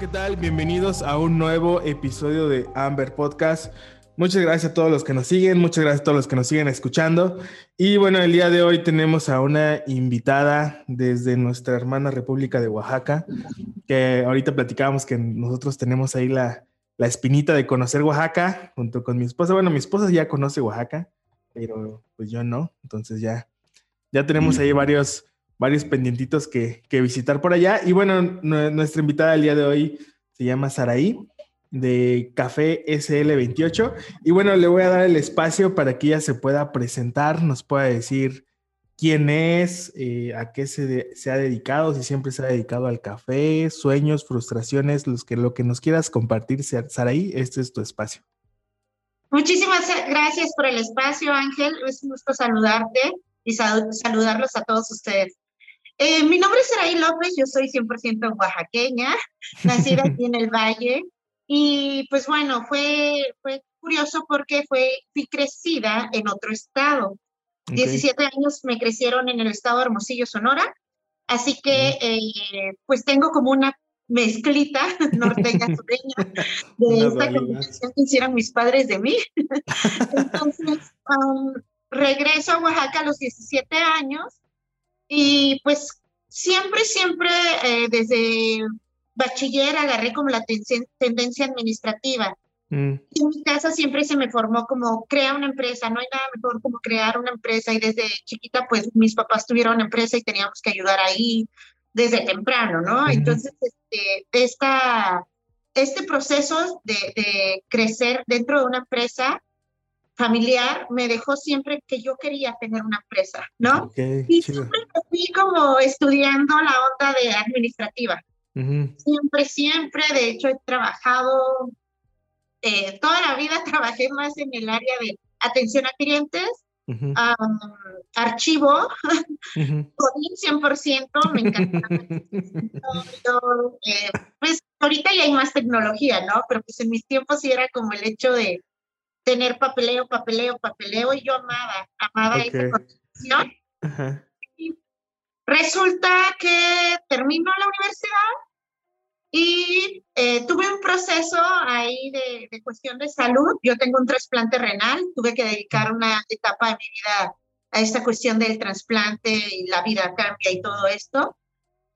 ¿qué tal? Bienvenidos a un nuevo episodio de Amber Podcast. Muchas gracias a todos los que nos siguen, muchas gracias a todos los que nos siguen escuchando. Y bueno, el día de hoy tenemos a una invitada desde nuestra hermana República de Oaxaca, que ahorita platicábamos que nosotros tenemos ahí la, la espinita de conocer Oaxaca junto con mi esposa. Bueno, mi esposa ya conoce Oaxaca, pero pues yo no. Entonces ya, ya tenemos ahí varios, varios pendientitos que, visitar por allá. Y bueno, nuestra invitada el día de hoy se llama Saraí de Café SL28. Y bueno, le voy a dar el espacio para que ella se pueda presentar, nos pueda decir quién es, eh, a qué se, se, ha dedicado, si siempre se ha dedicado al café, sueños, frustraciones, los que, lo que nos quieras compartir, Saraí, este es tu espacio. Muchísimas gracias por el espacio, Ángel. Es un gusto saludarte y saludarlos a todos ustedes. Eh, mi nombre es Saraí López, yo soy 100% oaxaqueña, nacida aquí en el Valle. Y pues bueno, fue, fue curioso porque fue, fui crecida en otro estado. 17 años me crecieron en el estado de Hermosillo, Sonora. Así que, eh, pues tengo como una mezclita norteña sureña de esta combinación que hicieron mis padres de mí. Entonces, um, regreso a Oaxaca a los 17 años y pues siempre, siempre eh, desde bachiller agarré como la tendencia administrativa. Mm. en mi casa siempre se me formó como crea una empresa, no hay nada mejor como crear una empresa y desde chiquita pues mis papás tuvieron una empresa y teníamos que ayudar ahí desde temprano, ¿no? Entonces, este, esta, este proceso de, de, crecer dentro de una empresa familiar me dejó siempre que yo quería tener una empresa, ¿no? y siempre fui como estudiando la onda de administrativa. Siempre, siempre, de hecho he trabajado eh, toda la vida trabajé más en el área de atención a clientes, archivo, uh 100%, me encanta. Eh, pues ahorita ya hay más tecnología, ¿no? Pero pues en mis tiempos sí era como el hecho de tener papeleo, papeleo, papeleo, y yo amaba, amaba esa condición. Resulta que termino la universidad y eh, tuve un proceso ahí de, de, cuestión de salud. Yo tengo un trasplante renal, tuve que dedicar una etapa de mi vida a esta cuestión del trasplante y la vida cambia y todo esto.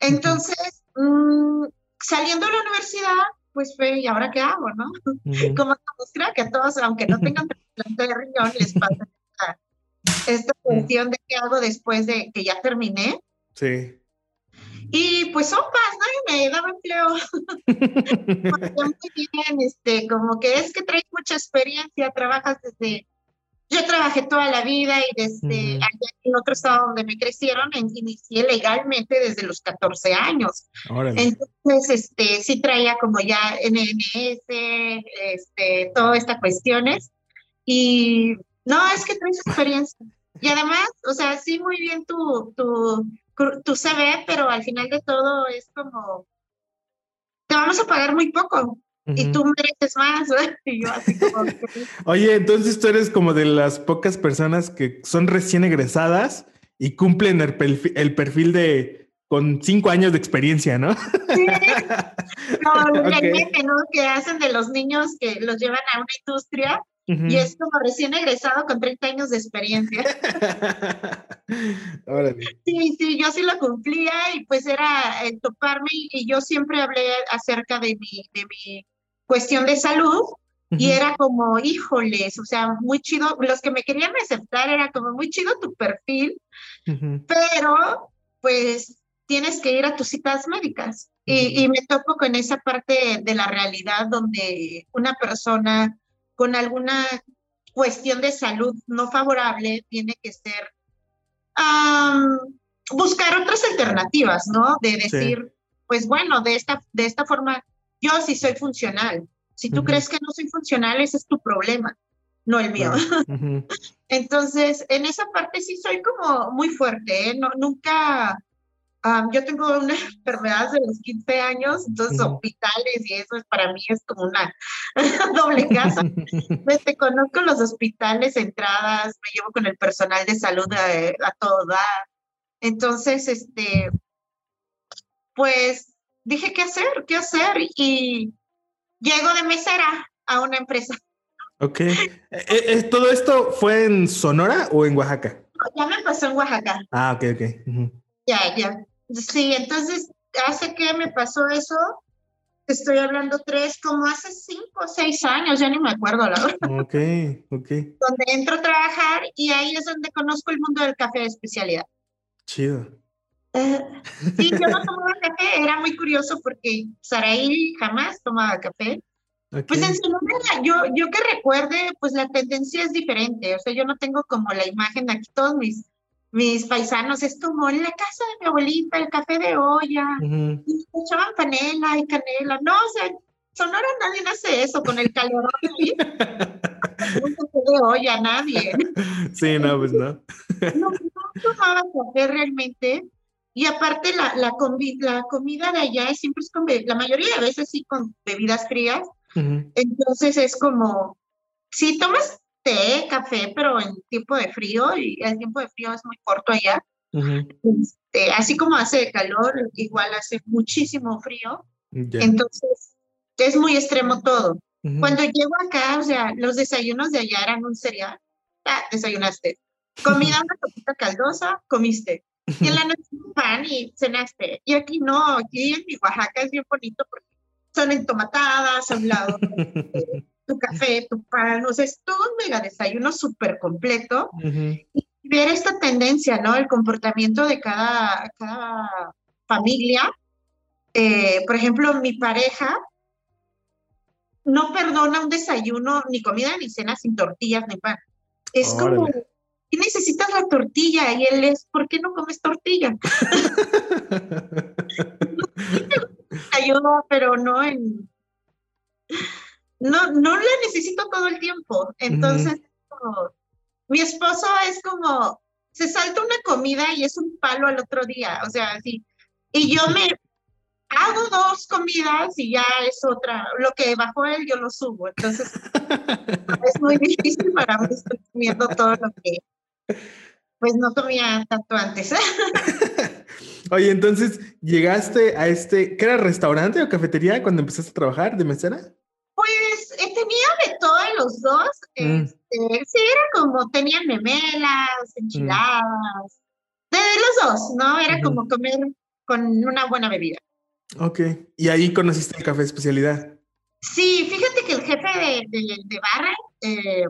Entonces, mmm, saliendo de la universidad, pues fue, ¿y ahora qué hago, no? Como creo que a todos, aunque no tengan trasplante de riñón, les pasa esta, esta cuestión de qué hago después de que ya terminé. Sí. Y pues sopas, nadie me daba empleo. muy bien, este, como que es que traes mucha experiencia, trabajas desde, yo trabajé toda la vida y desde allá en otro estado donde me crecieron, inicié legalmente desde los 14 años. Entonces, este, sí traía como ya NMS, este, todas estas cuestiones. Y no, es que traes experiencia. Y además, o sea, sí, muy bien tu, tu, tu CV, pero al final de todo es como, te vamos a pagar muy poco. Y tú mereces más, y yo así como... Oye, entonces tú eres como de las pocas personas que son recién egresadas y cumplen el perfil, el perfil de con cinco años de experiencia, ¿no? Sí. No, okay. ¿no? Que hacen de los niños que los llevan a una industria y es como recién egresado con 30 años de experiencia. sí, sí, yo sí lo cumplía y pues era el toparme y, yo siempre hablé acerca de mi, de mi cuestión de salud y era como, híjoles, o sea, muy chido, los que me querían aceptar era como muy chido tu perfil, pero pues tienes que ir a tus citas médicas. Y, y me topo con esa parte de la realidad donde una persona con alguna cuestión de salud no favorable, tiene que ser buscar otras alternativas, ¿no? De decir, pues bueno, de esta, de esta forma, yo sí soy funcional. Si tú crees que no soy funcional, ese es tu problema, no el mío. Entonces, en esa parte sí soy como muy fuerte, ¿eh? No, nunca yo tengo una enfermedad de los 15 años, entonces hospitales y eso es, para mí es como una doble casa. Pues, te conozco los hospitales, entradas, me llevo con el personal de salud a, a todo dar. Entonces, este, pues dije, ¿qué hacer? ¿Qué hacer? Y llego de mesera a una empresa. Ok. Eh, eh, ¿Todo esto fue en Sonora o en Oaxaca? Ya me pasó en Oaxaca. Ah, ok, ok. Ya, ya. Sí, entonces, hace que me pasó eso, estoy hablando tres, como hace cinco o seis años, ya ni me acuerdo la verdad. Ok, ok. Donde entro a trabajar y ahí es donde conozco el mundo del café de especialidad. Chido. Sí, yo no tomaba café, era muy curioso porque Saraí jamás tomaba café. Pues en Sonora, yo, yo que recuerde, pues la tendencia es diferente. O sea, yo no tengo como la imagen aquí, todos mis, mis paisanos, es como en la casa de mi abuelita, el café de olla, y echaban panela y canela. No, o sea, Sonora nadie hace eso con el calor. un café de olla, nadie. Sí, no, pues no. no, no tomaba café realmente. Y aparte la, la, la comida de allá siempre es con, la mayoría de veces sí con bebidas frías, entonces es como, si tomas té, café, pero en tiempo de frío, y el tiempo de frío es muy corto allá, este, así como hace calor, igual hace muchísimo frío. Entonces es muy extremo todo. Cuando llego acá, o sea, los desayunos de allá eran un cereal. Ah, desayunaste. Comida una copita caldosa, comiste. En la noche un pan y cenaste. Y aquí no, aquí en mi Oaxaca es bien bonito porque son entomatadas a un lado, tu café, tu pan, o sea, es todo un mega desayuno súper completo. Y ver esta tendencia, ¿no? El comportamiento de cada, cada familia. Eh, por ejemplo, mi pareja no perdona un desayuno, ni comida, ni cena sin tortillas, ni pan. Es como, ¿y necesitas la tortilla? Y él es, ¿por qué no comes tortilla? ayuda, pero no en... No, no la necesito todo el tiempo. Entonces, mi esposo es como, se salta una comida y es un palo al otro día, o sea, así. Y yo me hago dos comidas y ya es otra. Lo que bajó él, yo lo subo. Entonces, es muy difícil para mí estar comiendo todo lo que pues no comía tanto antes. Oye, entonces, ¿llegaste a este, ¿qué era restaurante o cafetería cuando empezaste a trabajar de mesera? Pues eh, tenía de todos los dos. Mm. Este, sí, era como, tenían memelas, enchiladas, de los dos, ¿no? Era como comer con una buena bebida. Ok, y ahí conociste el café especialidad. Sí, fíjate que el jefe de, de, barra eh,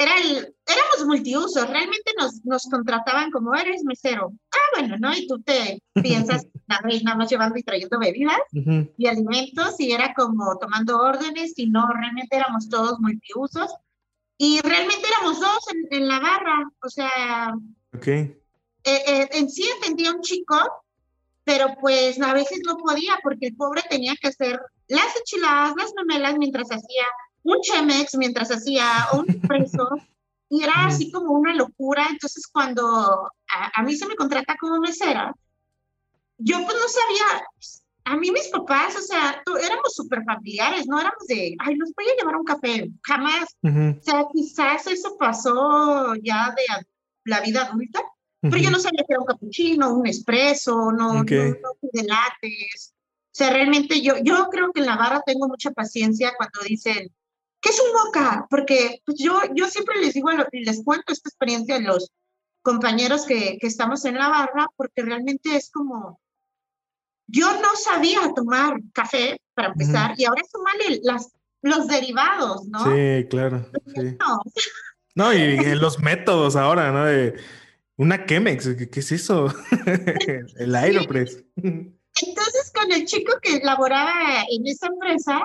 era el, éramos multiusos, realmente nos, nos contrataban como eres mesero. Ah, bueno, ¿no? Y tú te piensas, reina más llevando y trayendo bebidas y alimentos, y era como tomando órdenes, y no, realmente éramos todos multiusos. Y realmente éramos dos en, la barra, o sea, okay. Eh, eh, en sí entendía un chico, pero pues a veces no podía porque el pobre tenía que hacer las enchiladas, las memelas mientras hacía un Chemex mientras hacía un preso y era así como una locura. Entonces, cuando a, mí se me contrata como mesera, yo pues no sabía, a mí mis papás, o sea, éramos súper familiares, no éramos de, ay, los voy a llevar un café, jamás. O sea, quizás eso pasó ya de la vida adulta, pero yo no sabía que era un capuchino, un espresso, no, no, de lates. O sea, realmente yo, yo creo que en la barra tengo mucha paciencia cuando dicen, ¿qué es un moca? Porque pues, yo, yo siempre les digo, les cuento esta experiencia a los compañeros que, que estamos en la barra, porque realmente es como, yo no sabía tomar café para empezar, y ahora sumarle las, los derivados, ¿no? Sí, claro. No, y, los métodos ahora, ¿no? De una Chemex, ¿qué, es eso? el Aeropress. Entonces, con el chico que laboraba en esa empresa,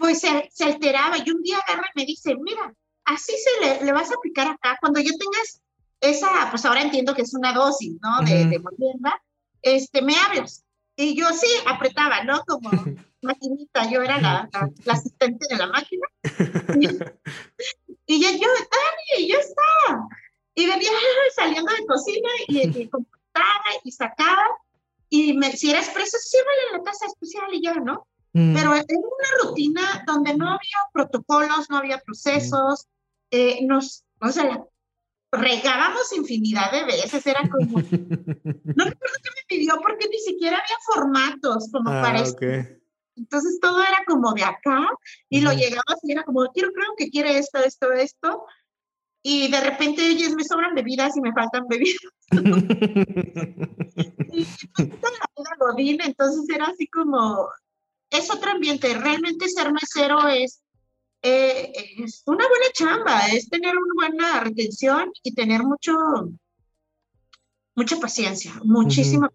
pues se, alteraba y un día agarra y me dice, mira, así se le, le, vas a aplicar acá, cuando yo tengas esa, pues ahora entiendo que es una dosis, ¿no? De, de molienda, este, me hablas. Y yo sí, apretaba, ¿no? Como maquinita, yo era la, la, asistente de la máquina. Y, ya yo, Dani, ya está. Y venía saliendo de cocina y, y computaba y sacaba. Y me, si era expreso, sí, vale la casa especial y ya, ¿no? Mm. Pero era una rutina donde no había protocolos, no había procesos, eh, nos, o sea, regábamos infinidad de veces, era como, no recuerdo qué me pidió porque ni siquiera había formatos como Ah, para esto. Entonces todo era como de acá y lo llegabas y era como, quiero, creo que quiere esto, esto, esto. Y de repente, oye, me sobran bebidas y me faltan bebidas. Y pues, toda la vida godín, entonces era así como, es otro ambiente. Realmente ser mesero es, eh, es una buena chamba, es tener una buena retención y tener mucho, mucha paciencia, muchísima.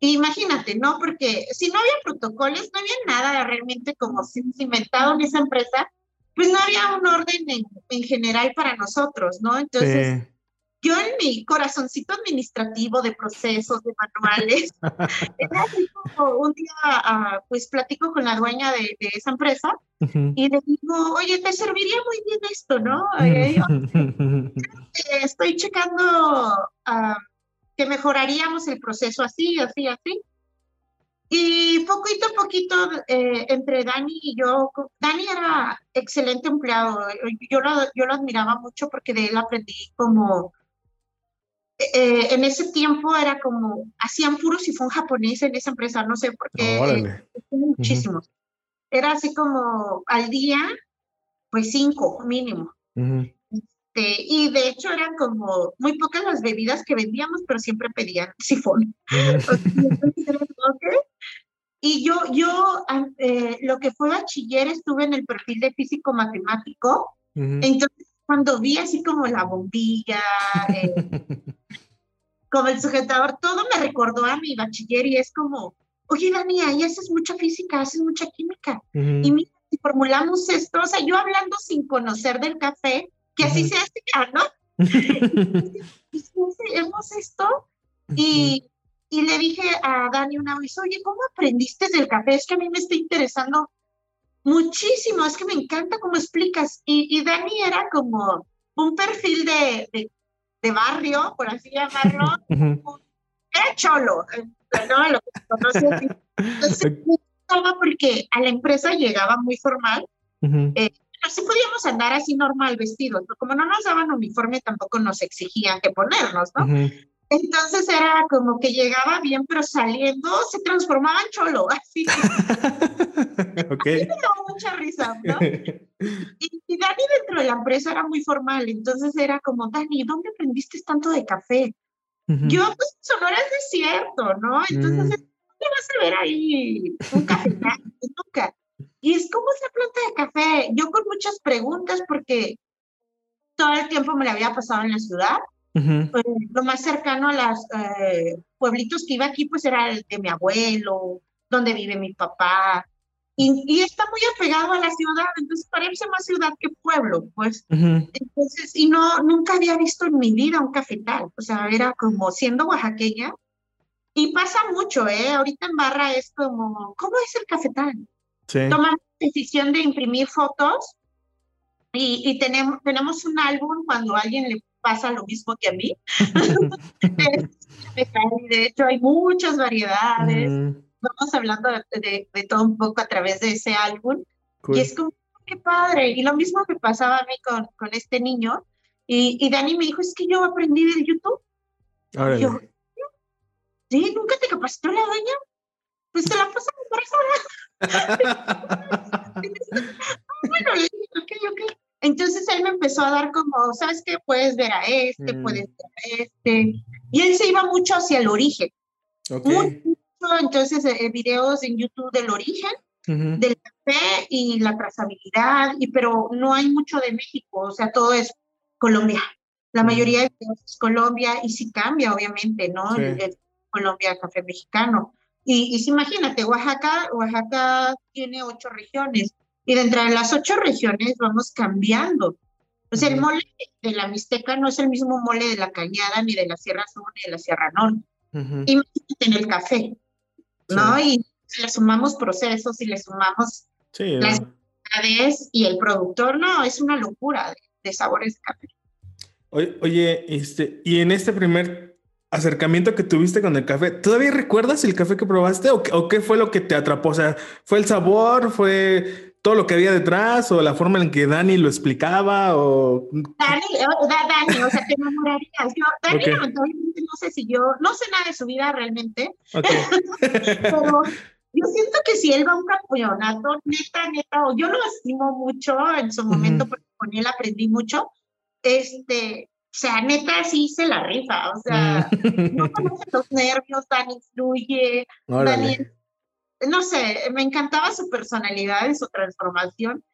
Imagínate, ¿no? Porque si no había protocolos, no había nada realmente como cimentado en esa empresa, pues no había un orden en, en general para nosotros, ¿no? Entonces, Sí. Yo en mi corazoncito administrativo de procesos, de manuales, era así como un día, ah, pues platico con la dueña de, de esa empresa Ujú. y le digo, oye, te serviría muy bien esto, ¿no? Eh, yo, eh, estoy checando ah, que mejoraríamos el proceso así, así, así. Y poquito a poquito, eh, entre Dani y yo, Dani era excelente empleado, yo lo, yo lo admiraba mucho porque de él aprendí como, eh, en ese tiempo era como, hacían puro sifón japonés en esa empresa, no sé por qué, eh, Órale. muchísimos. Era así como al día, pues cinco mínimo. Ujú. Este, y de hecho eran como muy pocas las bebidas que vendíamos, pero siempre pedían sifón. Como, "Ok". Y yo, yo eh, lo que fue bachiller estuve en el perfil de físico matemático, entonces cuando vi así como la bombilla, eh, como el sujetador, todo me recordó a mi bachiller y es como, oye Dani, ahí haces mucha física, haces mucha química. Y Ujú. mira, si formulamos esto, o sea, yo hablando sin conocer del café, que así Ujú. se hace ya, ¿no? Y hacemos esto. Y, y le dije a Dani una vez, oye, ¿cómo aprendiste del café? Es que a mí me está interesando muchísimo, es que me encanta cómo explicas. Y, y Dani era como un perfil de, de, de barrio, por así llamarlo, era cholo, eh, ¿no? Lo que conoce así. Entonces, porque a la empresa llegaba muy formal, Ujú. pero sí podíamos andar así normal vestidos, pero como no nos daban uniforme, tampoco nos exigían que ponernos, ¿no? Ujú. Entonces era como que llegaba bien, pero saliendo se transformaba en cholo, así. Ok. Me daba mucha risa, ¿no? Y, y Dani dentro de la empresa era muy formal, entonces era como, Dani, ¿dónde aprendiste tanto de café? Yo, pues, Sonora es desierto, ¿no? Entonces, Mm. ¿dónde vas a ver ahí un café? Nunca. Y es como esa planta de café. Yo con muchas preguntas, porque todo el tiempo me la había pasado en la ciudad. Ujú. Pues, lo más cercano a los pueblitos que iba aquí, pues era el de mi abuelo, donde vive mi papá. Y, y está muy apegado a la ciudad, entonces parece más ciudad que pueblo, pues. Ujú. Entonces, y no, nunca había visto en mi vida un cafetal, o sea, era como siendo oaxaqueña, y pasa mucho, ¿eh? Ahorita en Barra es como, ¿cómo es el cafetal? Sí. La decisión de imprimir fotos y, y tenemos, tenemos un álbum cuando alguien le pasa lo mismo que a mí. de hecho, hay muchas variedades, Ujú. vamos hablando de, de, de todo un poco a través de ese álbum. Cool. Y es como, qué padre. Y lo mismo que pasaba a mí con, con este niño. Y, y Dani me dijo, es que yo aprendí de YouTube. Órale. Yo, ¿sí? ¿Nunca te capacitó la dueña? Pues te la pasa por eso. bueno, le dije, ok, ok. Entonces él me empezó a dar como, ¿sabes qué? Puedes ver a este, Mm. puedes ver a este. Y él se iba mucho hacia el origen. Ok. Muy mucho, entonces, eh, videos en YouTube del origen Ujú. del café y la trazabilidad, y, pero no hay mucho de México, o sea, todo es Colombia. La Mm. mayoría de videos es Colombia y sí cambia, obviamente, ¿no? Sí. El- el Colombia, café mexicano. Y, y sí, imagínate, Oaxaca, Oaxaca tiene ocho regiones y dentro de las ocho regiones vamos cambiando. Sea, el mole de la Mixteca no es el mismo mole de la Cañada, ni de la Sierra Sur, ni de la Sierra Norte. Ujú. Imagínate en el café, ¿no? Sí. Y le sumamos procesos y le sumamos Sí, las- vez y el productor, no, es una locura de, de sabores de café. Oye, este, y en este primer acercamiento que tuviste con el café, ¿todavía recuerdas el café que probaste o, o qué fue lo que te atrapó? O sea, ¿fue el sabor? ¿Fue todo lo que había detrás o la forma en que Dani lo explicaba o... Dani, o, Dani, o sea, te enamorarías. Yo, Dani, lamentablemente, no sé si yo, no sé nada de su vida realmente, okay. pero yo siento que si él va a un campeonato, neta, neta, o yo lo estimo mucho en su momento, porque con él aprendí mucho, este, o sea, neta sí se la rifa, o sea, no conoce los nervios, Dani fluye, Dani no sé, me encantaba su personalidad y su transformación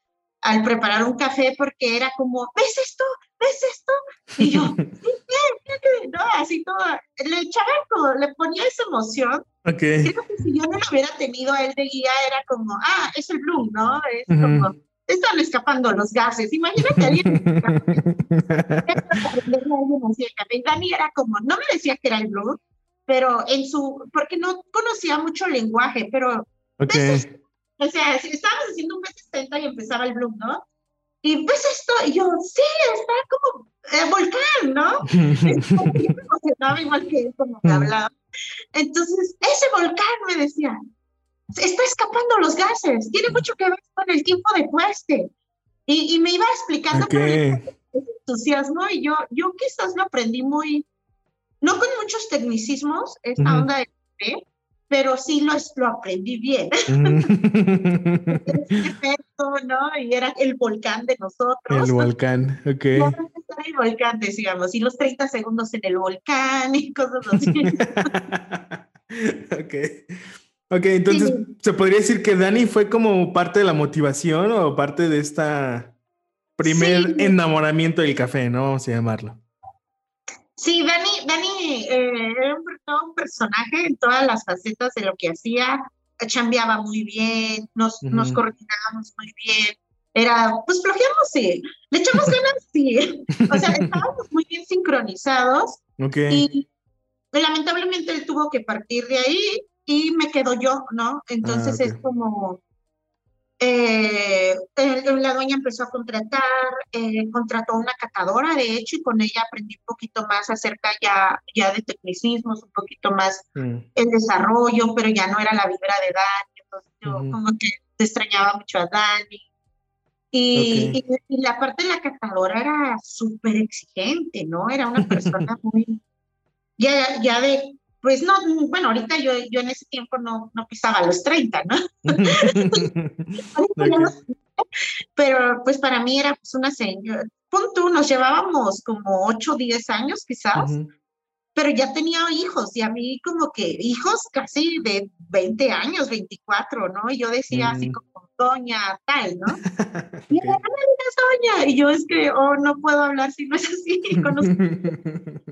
al preparar un café porque era como, ¿ves esto? ¿Ves esto? Y yo, no, así todo, le echaba todo, le ponía esa emoción. Okay. Creo que si yo no lo hubiera tenido a él de guía, era como, ah, es el Bloom, ¿no? Es como, están escapando los gases. Imagínate a alguien. Dani era como, no me decía que era el Bloom, pero en su, porque no conocía mucho lenguaje, pero... Okay. o sea, si estábamos haciendo un B60 y empezaba el Bloom, ¿no? Y ves esto, y yo, sí, está como eh, volcán, ¿no? yo me emocionaba igual que él, como me hablaba. Entonces, ese volcán me decía, está escapando los gases, tiene mucho que ver con el tiempo de cueste. Y, y me iba explicando okay. con entusiasmo y yo, yo quizás lo aprendí muy, no con muchos tecnicismos, esta onda de café, pero sí lo, lo aprendí bien. Perfecto, ¿no? Y era el volcán de nosotros. El volcán, ok. El volcán, decíamos, y los 30 segundos en el volcán y cosas así. ok. Ok, entonces, sí. ¿se podría decir que Dani fue como parte de la motivación o parte de esta primer sí. enamoramiento del café, ¿no? Vamos a llamarlo. Sí, Dani eh, era un, un, personaje en todas las facetas de lo que hacía. Chambeaba muy bien, nos, uh -huh. nos coordinábamos muy bien. Era, pues flojeamos, sí. Le echamos ganas, sí. O sea, estábamos muy bien sincronizados. Okay. Y lamentablemente él tuvo que partir de ahí y me quedo yo, ¿no? Entonces ah, okay. es como, eh, la dueña empezó a contratar, eh, contrató una catadora, de hecho, y con ella aprendí un poquito más acerca ya, ya de tecnicismos, un poquito más mm. el desarrollo, pero ya no era la vibra de Dani, entonces yo -huh. como que extrañaba mucho a Dani. Y, okay. y, y, la parte de la catadora era súper exigente, ¿no? Era una persona muy, ya, ya de pues no, bueno, ahorita yo, yo en ese tiempo no, no pisaba los 30, ¿no? okay. Pero pues para mí era pues una señora, punto, nos llevábamos como 8 o 10 años quizás, uh -huh. pero ya tenía hijos y a mí como que hijos casi de 20 años, 24, ¿no? Y yo decía uh -huh. así como, doña tal, ¿no? Y ella, no doña, y yo es que, oh, no puedo hablar si no es así.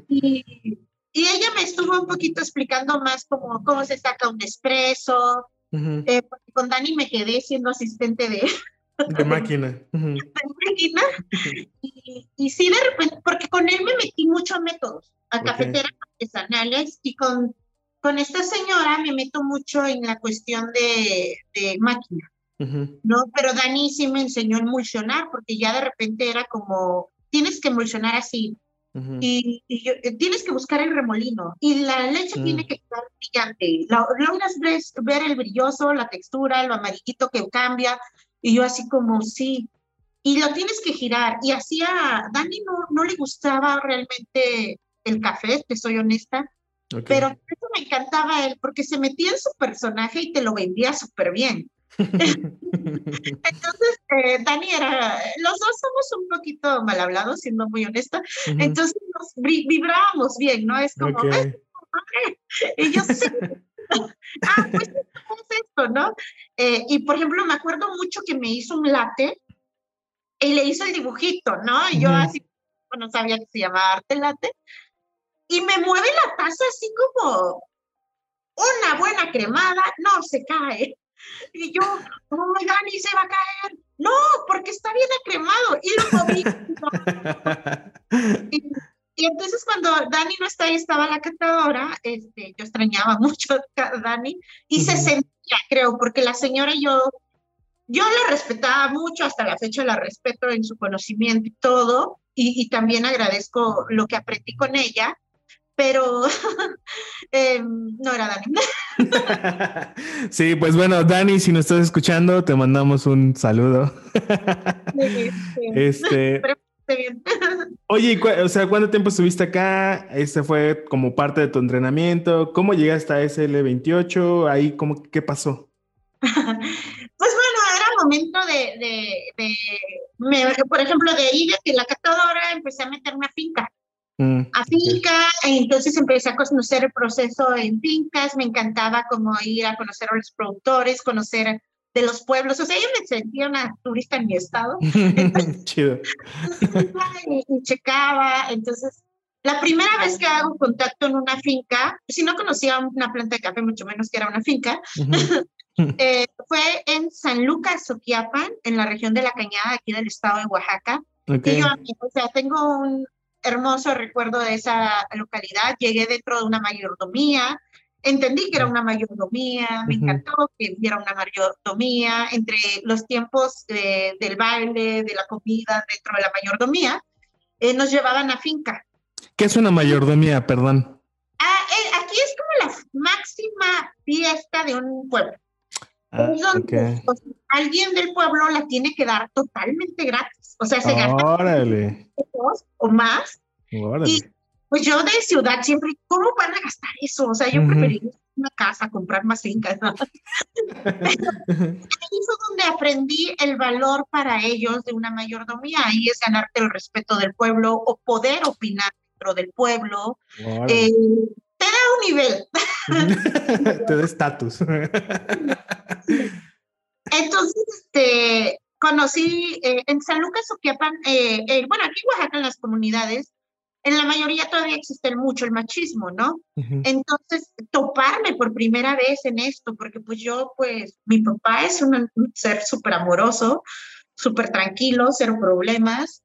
y y ella me estuvo un poquito explicando más cómo, cómo se saca un espresso, uh -huh. eh, con Dani me quedé siendo asistente de... De máquina. Uh -huh. De máquina. Y, y, sí, de repente, porque con él me metí mucho a métodos, a okay. cafeteras artesanales, y con, con esta señora me meto mucho en la cuestión de, de máquina. Uh -huh. ¿no? Pero Dani sí me enseñó a emulsionar, porque ya de repente era como, tienes que emulsionar así, Uh -huh. y, y, eh, tienes que buscar el remolino y la leche uh -huh. tiene que estar brillante. Logras ver, ver el brilloso, la textura, lo amarillito que cambia. Y yo así como, sí. Y lo tienes que girar. Y así a Dani no, no le gustaba realmente el café, te soy honesta. Okay. Pero eso me encantaba a él porque se metía en su personaje y te lo vendía súper bien. Entonces, eh, Dani era, los dos somos un poquito mal hablados, siendo muy honesta, uh -huh. entonces nos vibrábamos bien, ¿no? Es como, okay. eh, y yo sí. ah, pues es esto, ¿no? Eh, y por ejemplo, me acuerdo mucho que me hizo un latte y le hizo el dibujito, ¿no? Y yo uh -huh. así, bueno, sabía que se llamaba arte latte, y me mueve la taza así como una buena cremada, no se cae. Y yo, oh my God, y se va a caer. No, porque está bien acremado. Y lo moví. y, y, entonces cuando Dani no está ahí, estaba la catadora, este, yo extrañaba mucho a Dani y uh -huh. se sentía, creo, porque la señora y yo, yo la respetaba mucho, hasta la fecha la respeto en su conocimiento y todo, y, y también agradezco lo que aprendí con ella, pero em, no era Dani. sí, pues bueno, Dani, si nos estás escuchando, te mandamos un saludo. este, Oye, o sea, ¿cuánto tiempo estuviste acá? ¿Este fue como parte de tu entrenamiento? ¿Cómo llegaste a SL28? Ahí, ¿cómo, ¿qué pasó? pues bueno, era momento de, por ejemplo, de ir de la catadora, empecé a meterme a finca. Mm, a finca, e entonces empecé a conocer el proceso en fincas, me encantaba como ir a conocer a los productores, conocer de los pueblos, o sea, yo me sentía una turista en mi estado. Chido. y, checaba, entonces, la primera vez que hago contacto en una finca, si no conocía una planta de café, mucho menos que era una finca, eh, fue en San Lucas, Soquiapan, en la región de La Cañada, aquí del estado de Oaxaca. yo, o sea, tengo un, hermoso recuerdo de esa localidad. Llegué dentro de una mayordomía, entendí que era una mayordomía, me encantó que hubiera una mayordomía entre los tiempos del baile, de la comida dentro de la mayordomía. Eh, nos llevaban a finca. ¿Qué es una mayordomía, perdón? Ah, eh, aquí es como la máxima fiesta de un pueblo. Ah, alguien del pueblo la tiene que dar totalmente gratis. O sea, se gasta o más. Y pues yo de ciudad siempre, ¿cómo van a gastar eso? O sea, yo preferiría una casa, comprar más fincas. Ahí fue donde aprendí el valor para ellos de una mayordomía. Ahí es ganarte el respeto del pueblo o poder opinar dentro del pueblo. Eh, un nivel. te da estatus. Entonces, este, conocí eh, en San Lucas Oquiapan, eh, eh, bueno, aquí en Oaxaca, en las comunidades, en la mayoría todavía existe mucho el machismo, ¿no? Entonces, toparme por primera vez en esto, porque pues yo, pues, mi papá es un, ser súper amoroso, súper tranquilo, cero problemas,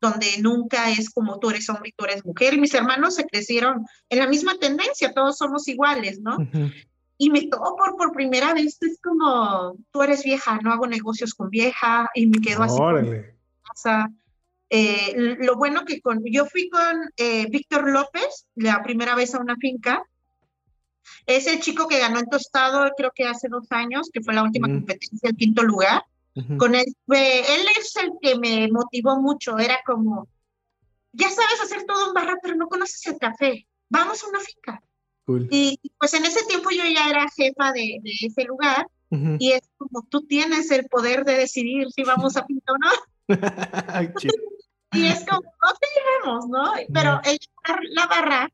donde nunca es como tú eres hombre y tú eres mujer. Mis hermanos se crecieron en la misma tendencia, todos somos iguales, ¿no? y me tocó por, por primera vez, es como, tú eres vieja, no hago negocios con vieja, y me quedo así. Eh, lo bueno que con, yo fui con eh, Víctor López, la primera vez a una finca, es el chico que ganó en Tostado, creo que hace dos años, que fue la última competencia, el quinto lugar. Con él, él es el que me motivó mucho, era como, ya sabes hacer todo en barra, pero no conoces el café, vamos a una finca. Y pues en ese tiempo yo ya era jefa de, de ese lugar y es como tú tienes el poder de decidir si vamos a pintar o no. y es como, no te llevemos, ¿no? Pero el la barra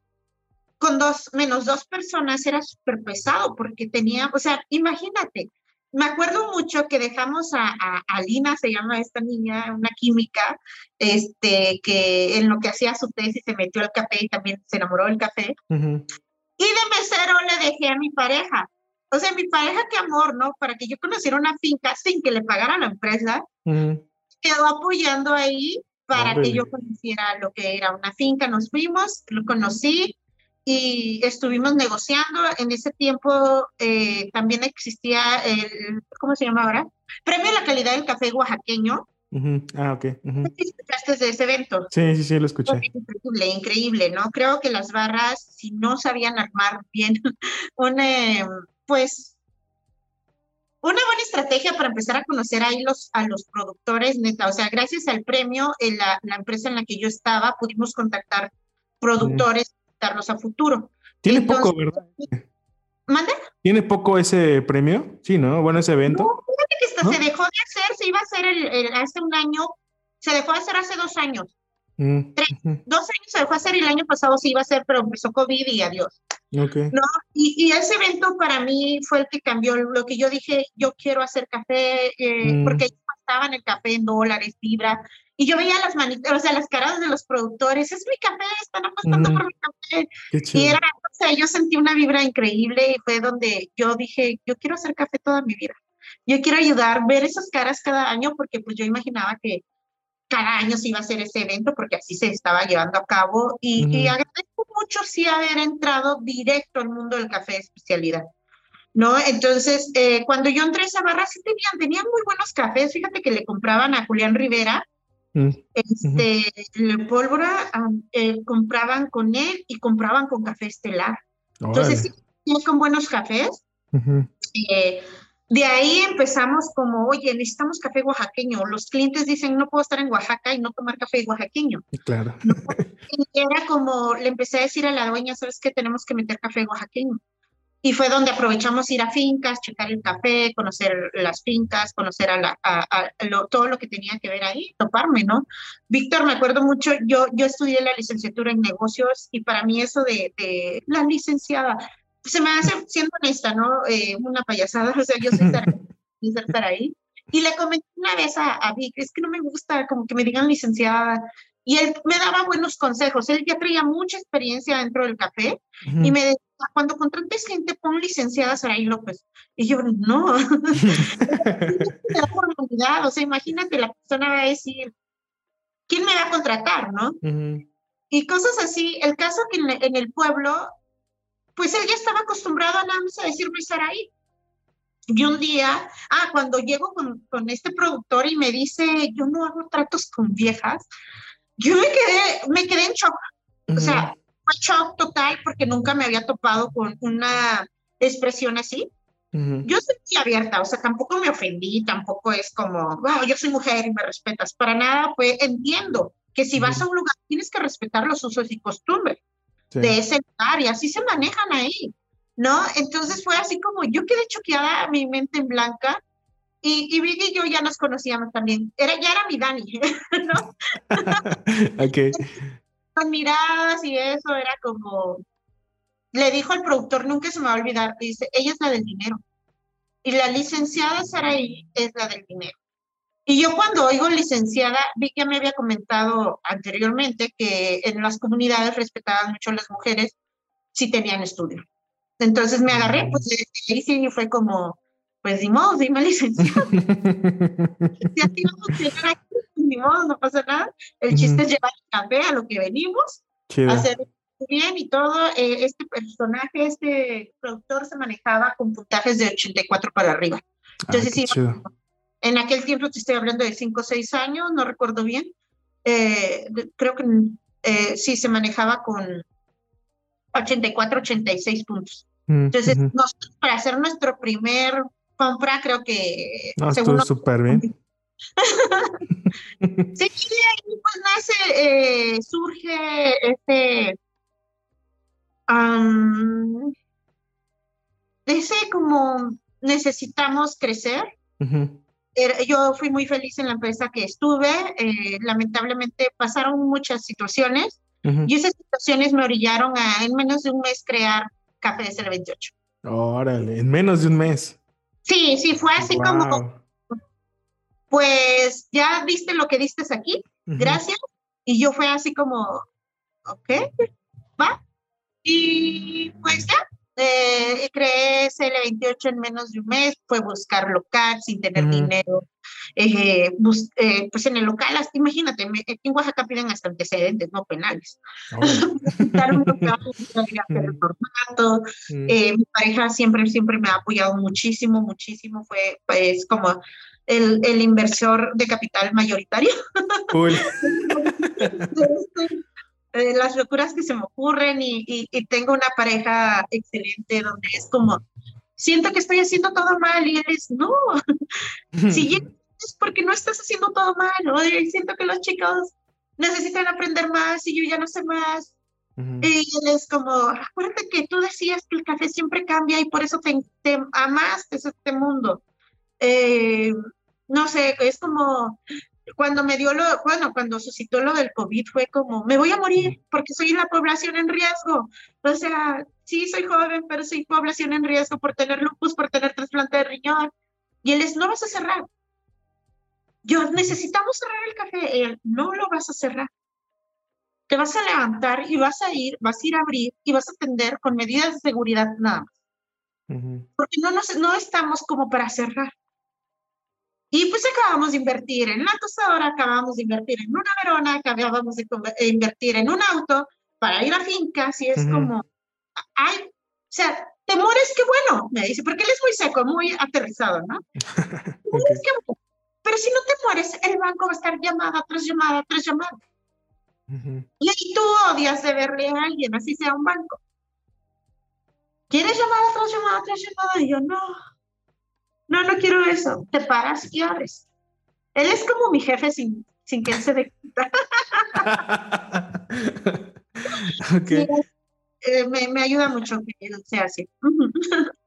con dos, menos dos personas era súper pesado porque tenía, o sea, imagínate, me acuerdo mucho que dejamos a, a, Lina, se llama esta niña, una química, este, que en lo que hacía su tesis se metió al café y también se enamoró del café. Y de mesero le dejé a mi pareja. O sea, mi pareja, qué amor, ¿no? Para que yo conociera una finca sin que le pagara la empresa, quedó apoyando ahí para que yo conociera lo que era una finca. Nos fuimos, lo conocí y estuvimos negociando. En ese tiempo eh, también existía el, ¿cómo se llama ahora? Premio a la calidad del café oaxaqueño. Ah, ok. escuchaste de ese evento? Sí, sí, sí, lo escuché. Increíble, increíble, ¿no? Creo que las barras, si no sabían armar bien una, pues, una buena estrategia para empezar a conocer ahí los, a los productores, neta. O sea, gracias al premio, en la, la empresa en la que yo estaba, pudimos contactar productores, a futuro. Tiene poco, ¿verdad? ¿Manda? ¿Tiene poco ese premio? Sí, ¿no? Bueno, ese evento se dejó de hacer, se iba a hacer el, hace un año, se dejó de hacer hace dos años. Mm, dos años se dejó de hacer y el año pasado se iba a hacer, pero empezó COVID y adiós. Okay. ¿No? Y, y, ese evento para mí fue el que cambió lo que yo dije, yo quiero hacer café, eh, mm. porque ellos pasaban el café en dólares, libra, y yo veía las manitas, o sea, las caras de los productores, es mi café, están apostando por mi café. Y era, o sea, yo sentí una vibra increíble y fue donde yo dije, yo quiero hacer café toda mi vida yo quiero ayudar, ver esas caras cada año, porque pues yo imaginaba que cada año se iba a hacer ese evento, porque así se estaba llevando a cabo, y, agradezco mucho sí haber entrado directo al mundo del café de especialidad. ¿No? Entonces, eh, cuando yo entré a esa barra, sí tenían, tenían muy buenos cafés. Fíjate que le compraban a Julián Rivera, mm, este, el pólvora eh, compraban con él y compraban con café estelar. Entonces, sí, con buenos cafés. Eh, de ahí empezamos como, oye, necesitamos café oaxaqueño. Los clientes dicen, no puedo estar en Oaxaca y no tomar café oaxaqueño. Claro. Y era como, le empecé a decir a la dueña, ¿sabes qué? Tenemos que meter café oaxaqueño. Y fue donde aprovechamos ir a fincas, checar el café, conocer las fincas, conocer a, la, a, todo lo que tenía que ver ahí, toparme, ¿no? Víctor, me acuerdo mucho, yo, yo estudié la licenciatura en negocios y para mí eso de, de la licenciada, se me hace, siendo honesta, ¿no? Eh, una payasada, o sea, yo soy estar ahí. Y le comenté una vez a, a Vic, es que no me gusta como que me digan licenciada, y él me daba buenos consejos. Él ya traía mucha experiencia dentro del café y me decía, cuando contrates gente, pon licenciada Saraí López. Y yo, no. o sea, imagínate, la persona va a decir, ¿quién me va a contratar, no? Y cosas así. El caso que en, el pueblo, pues él ya estaba acostumbrado a nada más a decirme Saraí. Y un día, ah, cuando llego con, con este productor y me dice, yo no hago tratos con viejas, yo me quedé, me quedé en shock. O sea, shock total porque nunca me había topado con una expresión así. Yo soy abierta, o sea, tampoco me ofendí, tampoco es como, wow, yo soy mujer y me respetas. Para nada, pues entiendo que si vas a un lugar tienes que respetar los usos y costumbres de ese lugar y así se manejan ahí, ¿no? Entonces fue así como, yo quedé choqueada, mi mente en blanca, y, y Vicky y yo ya nos conocíamos también. Era, ya era mi Dani, ¿no? ok. Con miradas y eso era como. Le dijo al productor, nunca se me va a olvidar, dice, ella es la del dinero. Y la licenciada Saraí es la del dinero. Y yo cuando oigo licenciada, vi que me había comentado anteriormente que en las comunidades respetaban mucho a las mujeres si tenían estudio. Entonces me agarré, pues ahí sí fue como, pues ni modo, dime licenciado. si así va a funcionar aquí, ni modo, no pasa nada. El chiste es llevar el café a lo que venimos, hacer bien y todo. Eh, este personaje, este productor se manejaba con puntajes de 84 para arriba. Entonces, sí, en aquel tiempo te estoy hablando de 5 o 6 años, no recuerdo bien. Eh, creo que eh, sí se manejaba con 84, 86 puntos. Entonces, nosotros para hacer nuestro primer compra, creo que... No, estuvo súper bien. sí, y ahí pues nace, eh, surge este... ese como necesitamos crecer. Yo fui muy feliz en la empresa que estuve. Eh, lamentablemente pasaron muchas situaciones y esas situaciones me orillaron a en menos de un mes crear Café de 28. Órale, en menos de un mes. Sí, sí, fue así como, pues ya viste lo que diste aquí, gracias. Y yo fue así como, ok, va. Y pues ya, eh, creé CL28 en menos de un mes, fue buscar local sin tener dinero. Eh, eh, pues en el local, imagínate, en Oaxaca piden hasta antecedentes, no penales. Oh. Mm. mi pareja siempre, siempre me ha apoyado muchísimo, muchísimo. Fue pues como el, el inversor de capital mayoritario. las locuras que se me ocurren y, y, tengo una pareja excelente donde es como, siento que estoy haciendo todo mal y él es, no, si es porque no estás haciendo todo mal. Y siento que los chicos necesitan aprender más y yo ya no sé más. Y él es como, acuérdate que tú decías que el café siempre cambia y por eso te, te amaste este mundo. Eh, no sé, es como, cuando me dio lo, bueno, cuando suscitó lo del COVID fue como, me voy a morir porque soy la población en riesgo. O sea, sí soy joven, pero soy población en riesgo por tener lupus, por tener trasplante de riñón. Y él es, no vas a cerrar. Yo necesitamos cerrar el café. Él, no lo vas a cerrar. Te vas a levantar y vas a ir, vas a ir a abrir y vas a atender con medidas de seguridad nada más. Porque no, nos, no estamos como para cerrar. Y pues acabamos de invertir en la tostadora, acabamos de invertir en una verona, acabamos de invertir en un auto para ir a fincas y es como, ay, o sea, temores, qué bueno, me dice, porque él es muy seco, muy aterrizado, ¿no? pero si no te mueres, el banco va a estar llamada tras llamada tras llamada. Y ahí tú odias de verle a alguien, así sea un banco. ¿Quieres llamada tras llamada tras llamada? Y yo, no, no, no quiero eso. Te paras y abres. Él es como mi jefe sin, sin que él se dé cuenta. okay. Eh, me, me, ayuda mucho que él sea así.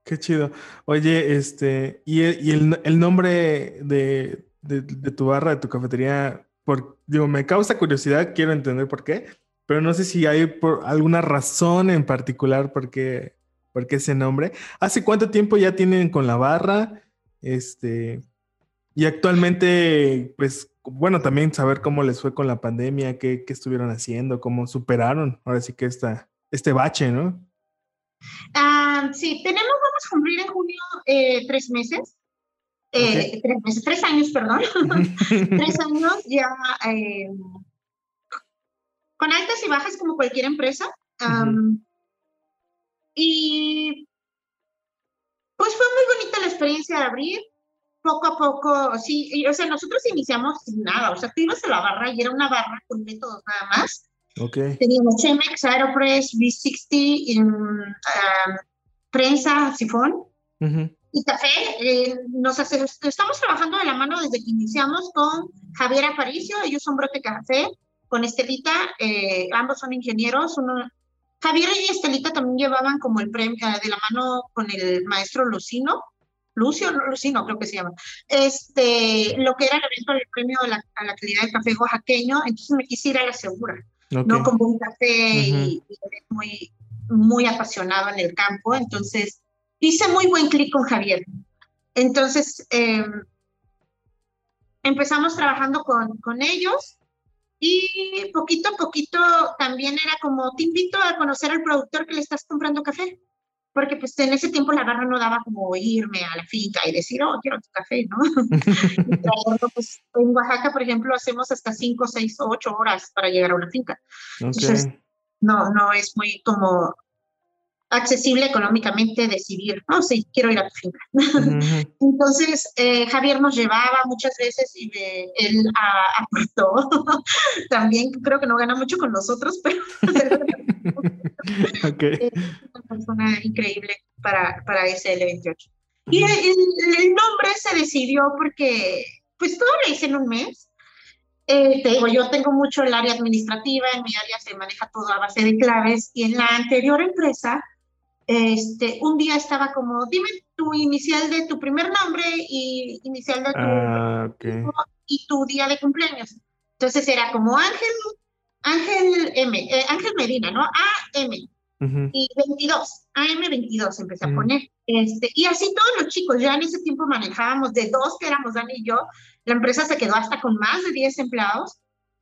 Qué chido. Oye, este, y, y el, el, nombre de, de, de, tu barra, de tu cafetería, por, digo, me causa curiosidad, quiero entender por qué, pero no sé si hay por alguna razón en particular por qué, por qué ese nombre. ¿Hace cuánto tiempo ya tienen con la barra? Este, y actualmente, pues, bueno, también saber cómo les fue con la pandemia, qué, qué estuvieron haciendo, cómo superaron, ahora sí que esta, este bache, ¿no? Ah, sí, tenemos, vamos a cumplir en junio eh, tres meses. Eh, tres meses, tres años, perdón. tres años ya eh, con altas y bajas como cualquier empresa. Um, Y pues fue muy bonita la experiencia de abrir. Poco a poco, sí, o sea, nosotros iniciamos sin nada, o sea, tú ibas a la barra y era una barra con métodos nada más Okay. Teníamos Chemex, Aeropress, V60, um, prensa, sifón uh -huh. y café. Eh, nos hace, estamos trabajando de la mano desde que iniciamos con Javier Aparicio, ellos son Brote Café, con Estelita, eh, ambos son ingenieros. Uno, Javier y Estelita también llevaban como el premio de la mano con el maestro Lucino. Lucio Lucino, creo que se llama, este, lo que era el evento del premio a la, a la calidad del café oaxaqueño, entonces me quise ir a la segura. Okay. no como un café uh -huh. y, y, muy, muy apasionado en el campo. Entonces, hice muy buen clic con Javier. Entonces, eh, empezamos trabajando con, con ellos y poquito a poquito también era como, te invito a conocer al productor que le estás comprando café. Porque pues en ese tiempo la barra no daba como irme a la finca y decir, oh, quiero tu café, ¿no? y traerlo, pues, en Oaxaca, por ejemplo, hacemos hasta 5, 6 o 8 horas para llegar a una finca. Okay. Entonces, no, no es muy como accesible económicamente decidir, no, sí, quiero ir a tu finca. Uh -huh. Entonces, eh, Javier nos llevaba muchas veces y de, él aportó. También creo que no gana mucho con nosotros, pero okay. es una persona increíble para, para ese L28. Y el, el, nombre se decidió porque, pues todo lo hice en un mes. Eh, te digo, yo tengo mucho el área administrativa, en mi área se maneja todo a base de claves y en la anterior empresa, este, un día estaba como, dime tu inicial de tu primer nombre y inicial de tu ah, okay. y tu día de cumpleaños. Entonces era como Ángel, Ángel M, eh, Ángel Medina, ¿no? AM. Uh -huh. Y 22, AM22 empecé uh -huh. a poner. Este, y así todos los chicos, ya en ese tiempo manejábamos de dos que éramos Dani y yo, la empresa se quedó hasta con más de 10 empleados.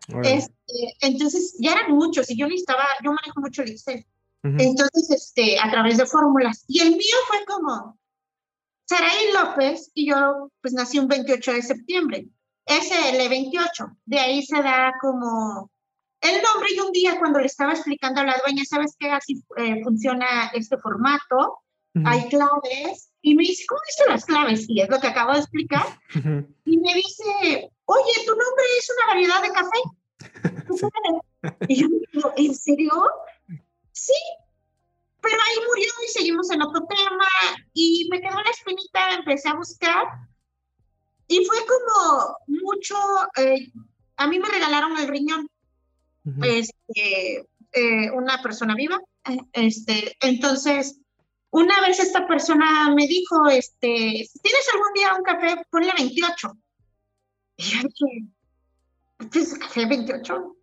Bueno. Este, entonces ya eran muchos y yo necesitaba, yo manejo mucho el Excel. Uh -huh. Entonces, este, a través de fórmulas. Y el mío fue como Saraí López y yo pues nací un 28 de septiembre. SL28. De ahí se da como el nombre y un día cuando le estaba explicando a la dueña, ¿sabes qué? Así eh, funciona este formato, uh -huh. hay claves, y me dice, ¿cómo son las claves? Y es lo que acabo de explicar. Uh -huh. Y me dice, oye, tu nombre es una variedad de café. sí. Y yo me digo, ¿en serio? Sí. Pero ahí murió y seguimos en otro tema y me quedó la espinita, empecé a buscar y fue como mucho, eh, a mí me regalaron el riñón uh -huh. este, eh, una persona viva. Este, entonces, una vez esta persona me dijo, este, si tienes algún día un café, ponle 28. Y yo dije, ¿qué es café 28?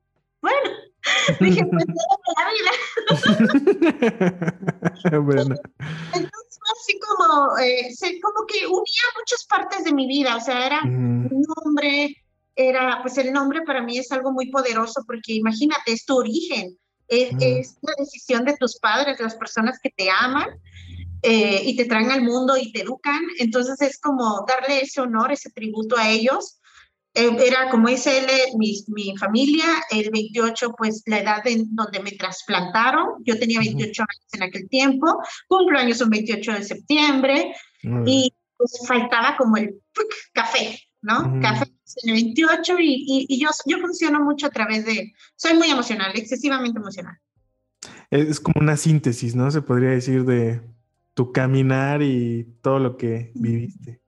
Bueno, dije, pues la vida. bueno. Entonces fue así como, eh, como que unía muchas partes de mi vida, o sea, era un nombre, era, pues el nombre para mí es algo muy poderoso porque imagínate, es tu origen, es, mm. es la decisión de tus padres, las personas que te aman eh, y te traen al mundo y te educan, entonces es como darle ese honor, ese tributo a ellos. Eh, era, como dice él, mi, mi, familia, el 28, pues la edad en donde me trasplantaron, yo tenía 28 mm. años en aquel tiempo, cumplo años un 28 de septiembre mm. y pues faltaba como el café, ¿no? Café CL28 y, y, yo, yo funciono mucho a través de, soy muy emocional, excesivamente emocional. Es como una síntesis, ¿no? Se podría decir de tu caminar y todo lo que viviste.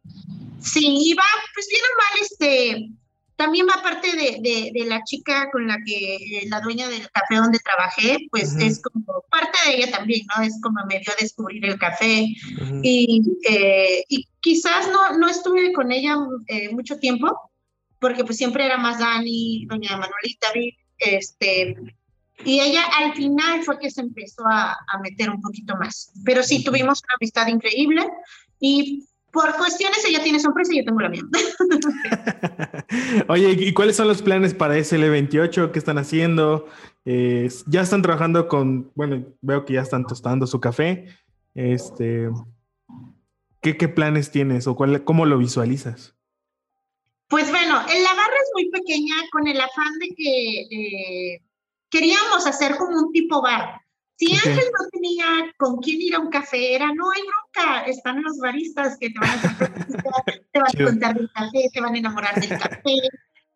Sí, y va, pues bien o mal, este, también va parte de, de, la chica con la que, eh, la dueña del café donde trabajé, pues es como parte de ella también, ¿no? Es como me dio a descubrir el café y, eh, y quizás no, no estuve con ella eh, mucho tiempo, porque pues siempre era más Dani, doña Manuelita, este, y ella al final fue que se empezó a, a meter un poquito más. Pero sí, tuvimos una amistad increíble y por cuestiones ella tiene su empresa y yo tengo la mía. Oye, ¿y cuáles son los planes para SL28? ¿Qué están haciendo? Eh, ya están trabajando con, bueno, veo que ya están tostando su café. Este, ¿qué, qué planes tienes o cuál, cómo lo visualizas? Pues bueno, la barra es muy pequeña con el afán de que eh, queríamos hacer como un tipo bar. Si Ángel no tenía con quién ir a un café, era no hay bronca, están los baristas que te van a, te van a contar del café, te van a enamorar del café.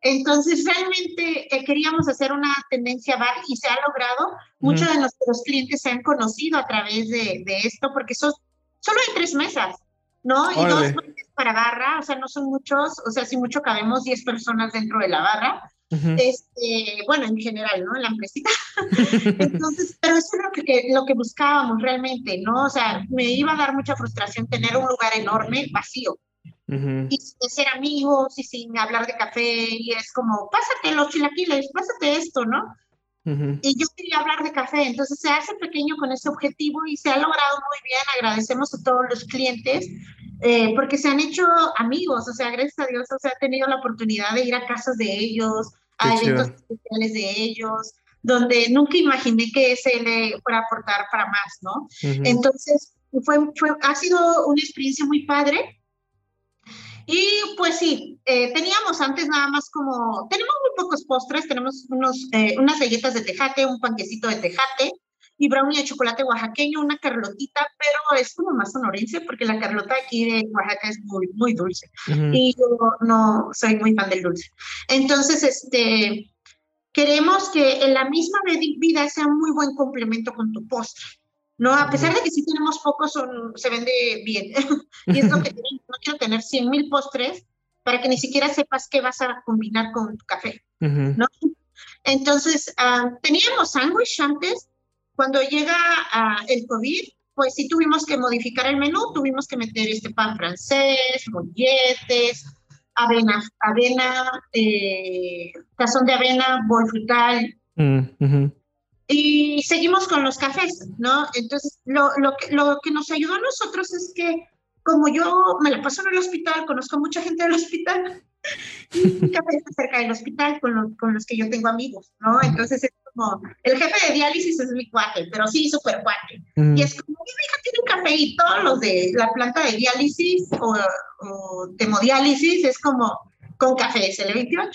Entonces, realmente eh, queríamos hacer una tendencia bar y se ha logrado. Muchos de nuestros clientes se han conocido a través de, de esto porque son, solo hay tres mesas, ¿no? Y dos para barra, o sea, no son muchos, o sea, si mucho cabemos 10 personas dentro de la barra este, bueno, en general, ¿no? En la empresita. Entonces, pero eso es lo que, lo que buscábamos realmente, ¿no? O sea, me iba a dar mucha frustración tener un lugar enorme, vacío. Y sin ser amigos y sin hablar de café, y es como, pásate los chilaquiles, pásate esto, ¿no? Y yo quería hablar de café, entonces se hace pequeño con ese objetivo y se ha logrado muy bien. Agradecemos a todos los clientes eh, porque se han hecho amigos, o sea, gracias a Dios, o sea, he tenido la oportunidad de ir a casas de ellos, a eventos especiales de ellos, donde nunca imaginé que ese le fuera a aportar para más, ¿no? Entonces, fue, fue, ha sido una experiencia muy padre. Y pues sí, eh, teníamos antes nada más como, tenemos muy pocos postres, tenemos unos, eh, unas galletas de tejate, un panquecito de tejate, y brownie de chocolate oaxaqueño, una carlotita, pero es como más sonorense porque la carlota aquí de Oaxaca es muy, muy dulce. Y yo no soy muy fan del dulce. Entonces, este, queremos que en la misma vida sea un muy buen complemento con tu postre. ¿no? A pesar de que sí tenemos pocos, son, se vende bien. y es lo que no quiero tener 100 mil postres para que ni siquiera sepas qué vas a combinar con tu café, ¿no? Entonces, uh, teníamos sándwich antes, cuando llega uh, el COVID, pues sí tuvimos que modificar el menú, tuvimos que meter este pan francés, molletes, avena, avena, eh, tazón de avena, bol frutal. Mm, y seguimos con los cafés, ¿no? Entonces, lo, lo, que, lo que nos ayudó a nosotros es que, como yo me la paso en el hospital, conozco mucha gente del hospital, y café está cerca del hospital con, con los que yo tengo amigos, ¿no? Entonces, es el jefe de diálisis es mi cuate, pero sí, súper cuate. Mm. Y es como, mi hija tiene un café y todos los de la planta de diálisis o, o hemodiálisis es como con café SL28.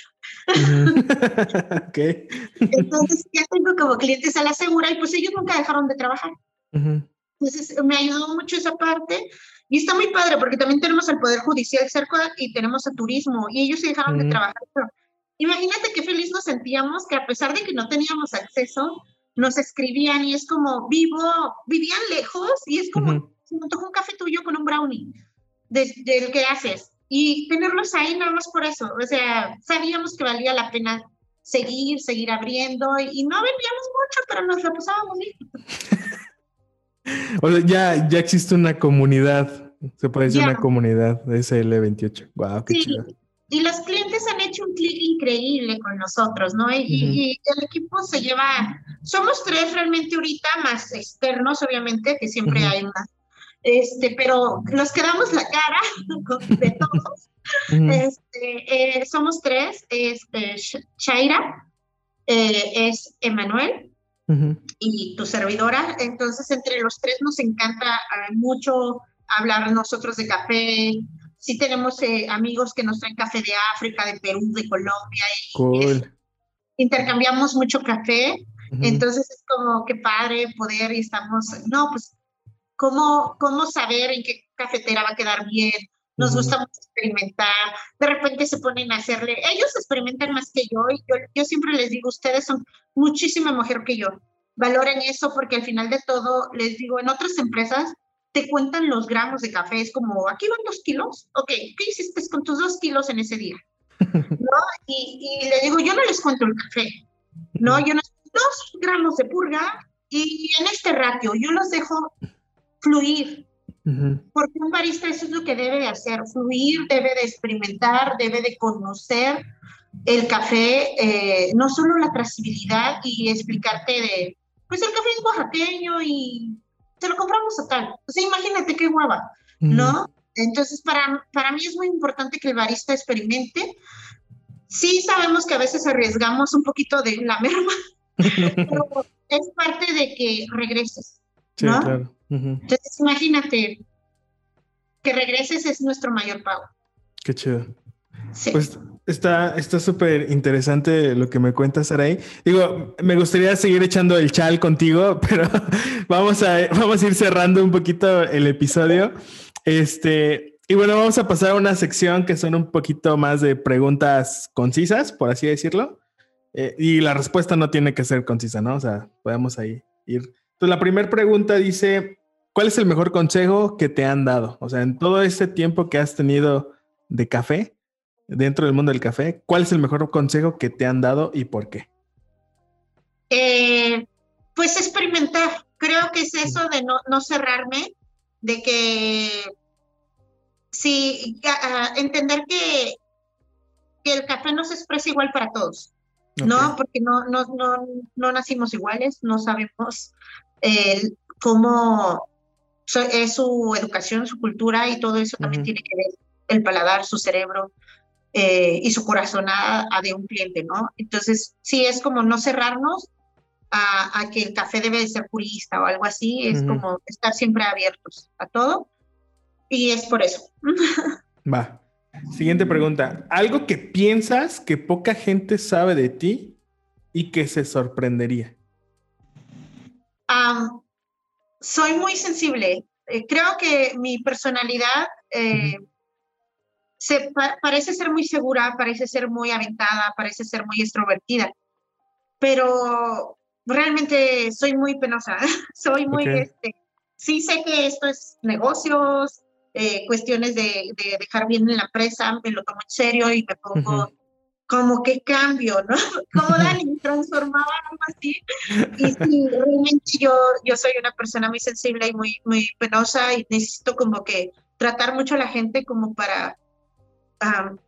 okay. Entonces ya tengo como clientes a la segura y pues ellos nunca dejaron de trabajar. Entonces me ayudó mucho esa parte y está muy padre porque también tenemos el Poder Judicial cerca y tenemos a Turismo y ellos se dejaron de trabajar. Imagínate qué feliz nos sentíamos que a pesar de que no teníamos acceso, nos escribían y es como, vivo, vivían lejos y es como, se me un café tuyo con un brownie del que haces. Y tenerlos ahí nada más por eso. O sea, sabíamos que valía la pena seguir, seguir abriendo y, no vendíamos mucho, pero nos la pasábamos bien. o sea, ya, ya existe una comunidad, se puede decir una comunidad de SL28. Wow, qué chido. y los clientes han hecho un clic increíble con nosotros, ¿no? Y, el equipo se lleva, somos tres realmente ahorita, más externos, obviamente, que siempre hay más, este, pero los que damos la cara de todos, este, eh, somos tres, este, Shaira, eh, es Emanuel y tu servidora, entonces entre los tres nos encanta eh, mucho hablar nosotros de café, sí tenemos eh, amigos que nos traen café de África, de Perú, de Colombia. Y cool. intercambiamos mucho café. Entonces es como que padre poder y estamos, no, pues, ¿cómo, ¿cómo saber en qué cafetera va a quedar bien? nos gusta experimentar, de repente se ponen a hacerle, ellos experimentan más que yo y yo, yo siempre les digo, ustedes son muchísimo mejor que yo, valoren eso porque al final de todo, les digo, en otras empresas te cuentan los gramos de café, es como, aquí van dos kilos, ok, ¿qué hiciste con tus dos kilos en ese día? ¿No? Y, y le digo, yo no les cuento el café, ¿no? Yo no dos gramos de purga y en este ratio yo los dejo fluir, porque un barista eso es lo que debe de hacer, fluir, debe de experimentar, debe de conocer el café, eh, no solo la trazabilidad y explicarte de, pues el café es oaxaqueño y se lo compramos a tal. O sea, imagínate qué guava, ¿no? Entonces, para, para mí es muy importante que el barista experimente. Sí sabemos que a veces arriesgamos un poquito de la merma, pero es parte de que regreses, ¿no? Sí, claro. Entonces, imagínate, que regreses es nuestro mayor pago. Qué chido. Pues está súper interesante lo que me cuentas, Saray. Digo, me gustaría seguir echando el chal contigo, pero vamos a, vamos a ir cerrando un poquito el episodio. Este, y bueno, vamos a pasar a una sección que son un poquito más de preguntas concisas, por así decirlo. Eh, y la respuesta no tiene que ser concisa, ¿no? O sea, podemos ahí ir. Entonces, la primera pregunta dice, ¿cuál es el mejor consejo que te han dado? O sea, en todo este tiempo que has tenido de café, dentro del mundo del café, ¿cuál es el mejor consejo que te han dado y por qué? Eh, pues experimentar. Creo que es eso de no, cerrarme, de que sí, entender que, que el café no se expresa igual para todos. ¿no? Porque no, no, no, no nacimos iguales, no sabemos eh, cómo es su educación, su cultura y todo eso también tiene que ver el paladar, su cerebro eh, y su corazón a, de un cliente, ¿no? Entonces, sí es como no cerrarnos a, que el café debe de ser purista o algo así, es como estar siempre abiertos a todo y es por eso. Va. Siguiente pregunta. ¿Algo que piensas que poca gente sabe de ti y que se sorprendería? soy muy sensible. Eh, creo que mi personalidad eh, se, parece ser muy segura, parece ser muy aventada, parece ser muy extrovertida, pero realmente soy muy penosa. soy muy, este, sí sé que esto es negocios, eh, cuestiones de, dejar bien en la empresa, me lo tomo en serio y me pongo como que cambio, ¿no? Como Dani transformaba algo así. Y sí, realmente yo, yo soy una persona muy sensible y muy, muy penosa y necesito como que tratar mucho a la gente como para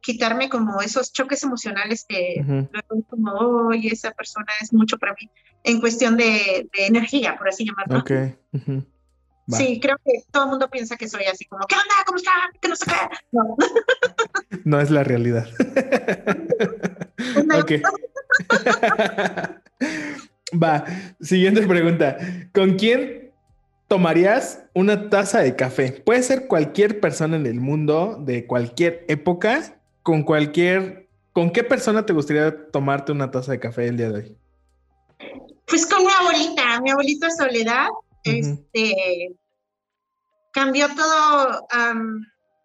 quitarme como esos choques emocionales que luego como, oye, esa persona es mucho para mí en cuestión de, energía, por así llamarlo. Ok. Sí, creo que todo el mundo piensa que soy así como, ¿qué onda? ¿Cómo está? ¿Qué no sé No. no es la realidad. ok. Va, siguiente pregunta. ¿Con quién tomarías una taza de café? Puede ser cualquier persona en el mundo, de cualquier época, con cualquier... ¿Con qué persona te gustaría tomarte una taza de café el día de hoy? Pues con mi abuelita, mi abuelita Soledad este, cambió todo.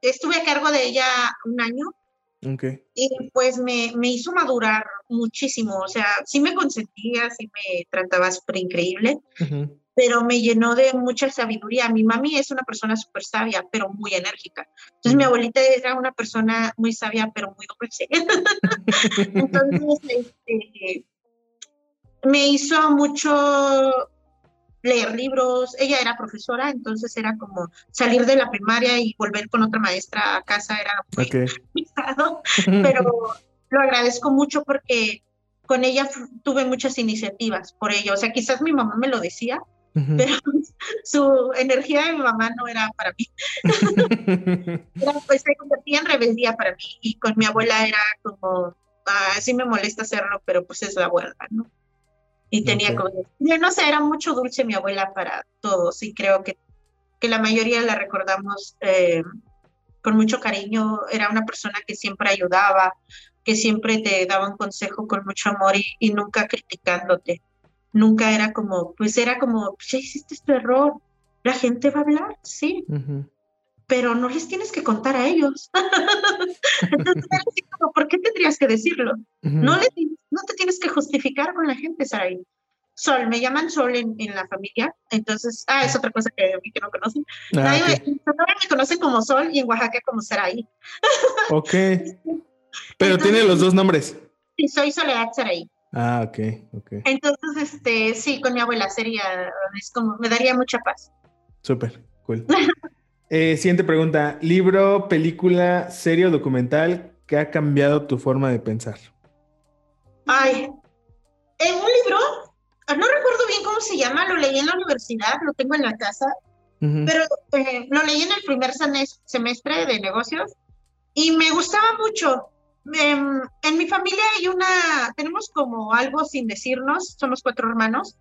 estuve a cargo de ella un año. Y pues me, me, hizo madurar muchísimo. O sea, sí me consentía, sí me trataba súper increíble, pero me llenó de mucha sabiduría. Mi mami es una persona súper sabia, pero muy enérgica. Entonces, mi abuelita era una persona muy sabia, pero muy dulce. Entonces, este, me hizo mucho leer libros. Ella era profesora, entonces era como salir de la primaria y volver con otra maestra a casa era muy pesado, pero lo agradezco mucho porque con ella tuve muchas iniciativas por ella. O sea, quizás mi mamá me lo decía, pero su energía de mi mamá no era para mí. pues se convertía en rebeldía para mí y con mi abuela era como, ah, sí me molesta hacerlo, pero pues es la abuela, ¿no? Y tenía como, no sé, era mucho dulce mi abuela para todos y creo que, que la mayoría la recordamos eh, con mucho cariño. Era una persona que siempre ayudaba, que siempre te daba un consejo con mucho amor y, nunca criticándote. Nunca era como, pues era como, ya hiciste este error, la gente va a hablar, sí. pero no les tienes que contar a ellos. Entonces, ¿por qué tendrías que decirlo? no, le, no te tienes que justificar con la gente, Saraí. Sol, me llaman Sol en, en, la familia, entonces, ah, es otra cosa que, que no conocen. Ah, me, me conocen como Sol y en Oaxaca como Saraí. ok. Pero tiene los dos nombres. Sí, soy Soledad Saraí. Ah, ok, ok. Entonces, este, sí, con mi abuela sería, es como, me daría mucha paz. Súper, cool. eh, siguiente pregunta, libro, película, serie o documental que ha cambiado tu forma de pensar. Ay, en un libro, no recuerdo bien cómo se llama, lo leí en la universidad, lo tengo en la casa, pero eh, lo leí en el primer semestre de negocios y me gustaba mucho Em, en, mi familia hay una, tenemos como algo sin decirnos, somos cuatro hermanos.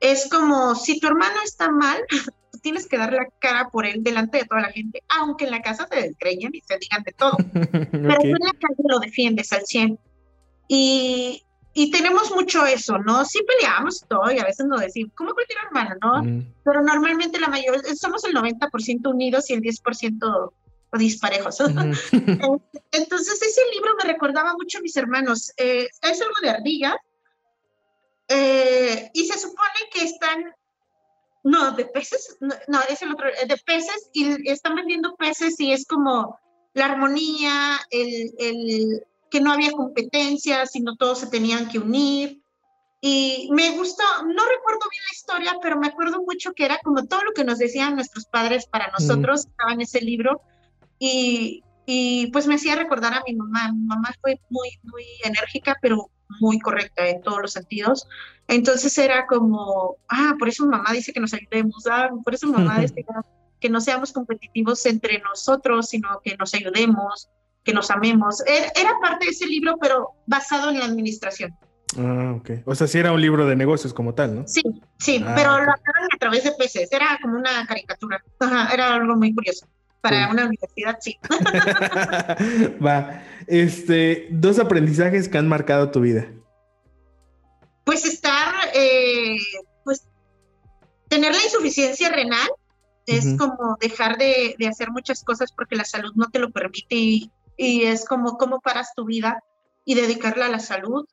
Es como si tu hermano está mal, tienes que dar la cara por él delante de toda la gente, aunque en la casa se descreyen y se digan de todo. Pero en la calle lo defiendes al 100. Y, y tenemos mucho eso, ¿no? Sí peleamos todo y a veces nos decimos, como cualquier hermano, ¿no? Mm. Pero normalmente la mayoría, somos el 90% unidos y el 10% disparejos. Entonces ese libro me recordaba mucho a mis hermanos. Eh, es algo de ardilla eh, y se supone que están, no, de peces, no, es el otro, de peces y están vendiendo peces y es como la armonía, el, el que no había competencia, sino todos se tenían que unir. Y me gustó, no recuerdo bien la historia, pero me acuerdo mucho que era como todo lo que nos decían nuestros padres para nosotros, estaba en ese libro y, y pues me hacía recordar a mi mamá. Mi mamá fue muy, muy enérgica, pero muy correcta en todos los sentidos. Entonces era como, ah, por eso mamá dice que nos ayudemos, ah, por eso mamá dice que no seamos competitivos entre nosotros, sino que nos ayudemos, que nos amemos. Era, parte de ese libro, pero basado en la administración. Ah, ok. O sea, sí era un libro de negocios como tal, ¿no? Sí, sí, ah, pero lo hacían a través de peces, era como una caricatura. era algo muy curioso. Para una universidad, sí. Va. Este, dos aprendizajes que han marcado tu vida. Pues estar, eh, pues, tener la insuficiencia renal es como dejar de, hacer muchas cosas porque la salud no te lo permite y, es como cómo paras tu vida y dedicarla a la salud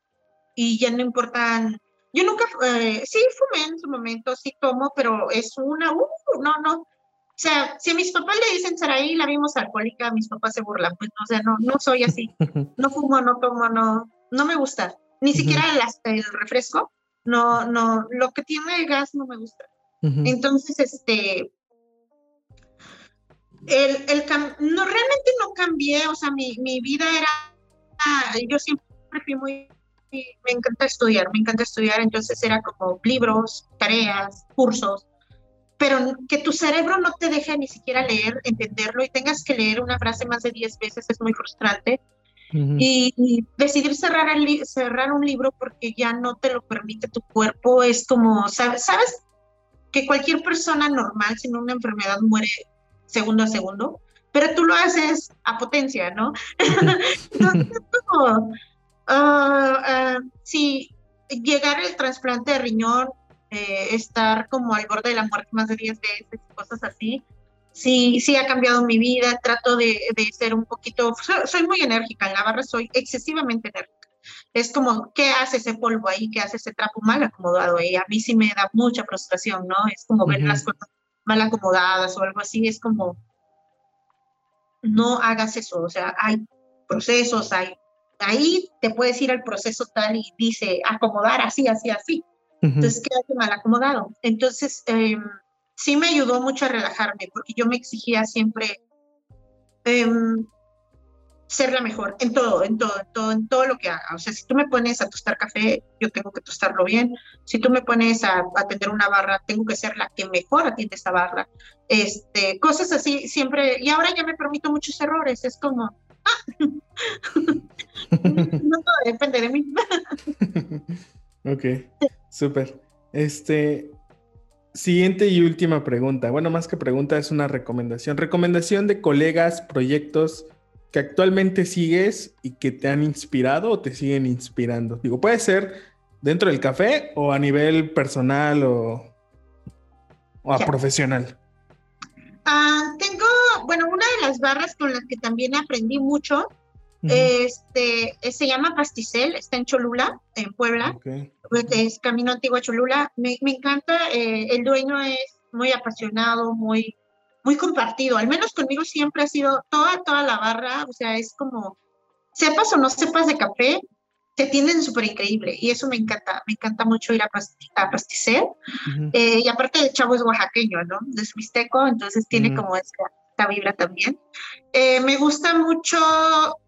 y ya no importan yo nunca, eh, sí fumé en su momento, sí tomo, pero es una, uh, no, no, o sea, si a mis papás le dicen Saraí, la vimos alcohólica, mis papás se burlan, pues, o sea, no, no soy así. No fumo, no tomo, no, no me gusta. Ni siquiera el, refresco, no, no, lo que tiene gas no me gusta. Entonces, este, el, el no, realmente no cambié, o sea, mi, mi vida era, ah, yo siempre fui muy, me encanta estudiar, me encanta estudiar, entonces era como libros, tareas, cursos, pero que tu cerebro no te deje ni siquiera leer, entenderlo y tengas que leer una frase más de 10 veces es muy frustrante. y, decidir cerrar, el cerrar un libro porque ya no te lo permite tu cuerpo es como, ¿sabes? ¿sabes? Que cualquier persona normal sin una enfermedad muere segundo a segundo, pero tú lo haces a potencia, ¿no? Entonces, como, ah, ah, si llegar el trasplante de riñón eh, estar como al borde de la muerte más de 10 veces, cosas así. Sí, sí ha cambiado mi vida, trato de, de ser un poquito, soy, muy enérgica, en la barra soy excesivamente enérgica. Es como, ¿qué hace ese polvo ahí? ¿Qué hace ese trapo mal acomodado ahí? A mí sí me da mucha frustración, ¿no? Es como ver las cosas mal acomodadas o algo así, es como, no hagas eso, o sea, hay procesos, hay, ahí te puedes ir al proceso tal y dice acomodar así, así, así. Entonces quedaste mal acomodado. Entonces, em, sí me ayudó mucho a relajarme porque yo me exigía siempre em, ser la mejor en todo, en todo, en todo, en todo lo que haga. O sea, si tú me pones a tostar café, yo tengo que tostarlo bien. Si tú me pones a atender una barra, tengo que ser la que mejor atiende esa barra. Este, cosas así siempre. Y ahora ya me permito muchos errores. Es como, ah, no todo depende de mí. Ok. Súper. Este, siguiente y última pregunta. Bueno, más que pregunta, es una recomendación. Recomendación de colegas, proyectos que actualmente sigues y que te han inspirado o te siguen inspirando. Digo, puede ser dentro del café o a nivel personal o, a profesional. Ah, tengo, bueno, una de las barras con las que también aprendí mucho, este, se llama Pasticel, está en Cholula, en Puebla, es Camino Antiguo a Cholula. Me, me encanta, eh, el dueño es muy apasionado, muy, muy compartido, al menos conmigo siempre ha sido toda, toda la barra, o sea, es como, sepas o no sepas de café, te tienden súper increíble y eso me encanta, me encanta mucho ir a, pasticer. Eh, y aparte el chavo es oaxaqueño, ¿no? Es mixteco, entonces tiene como esta, vibra también. Eh, me gusta mucho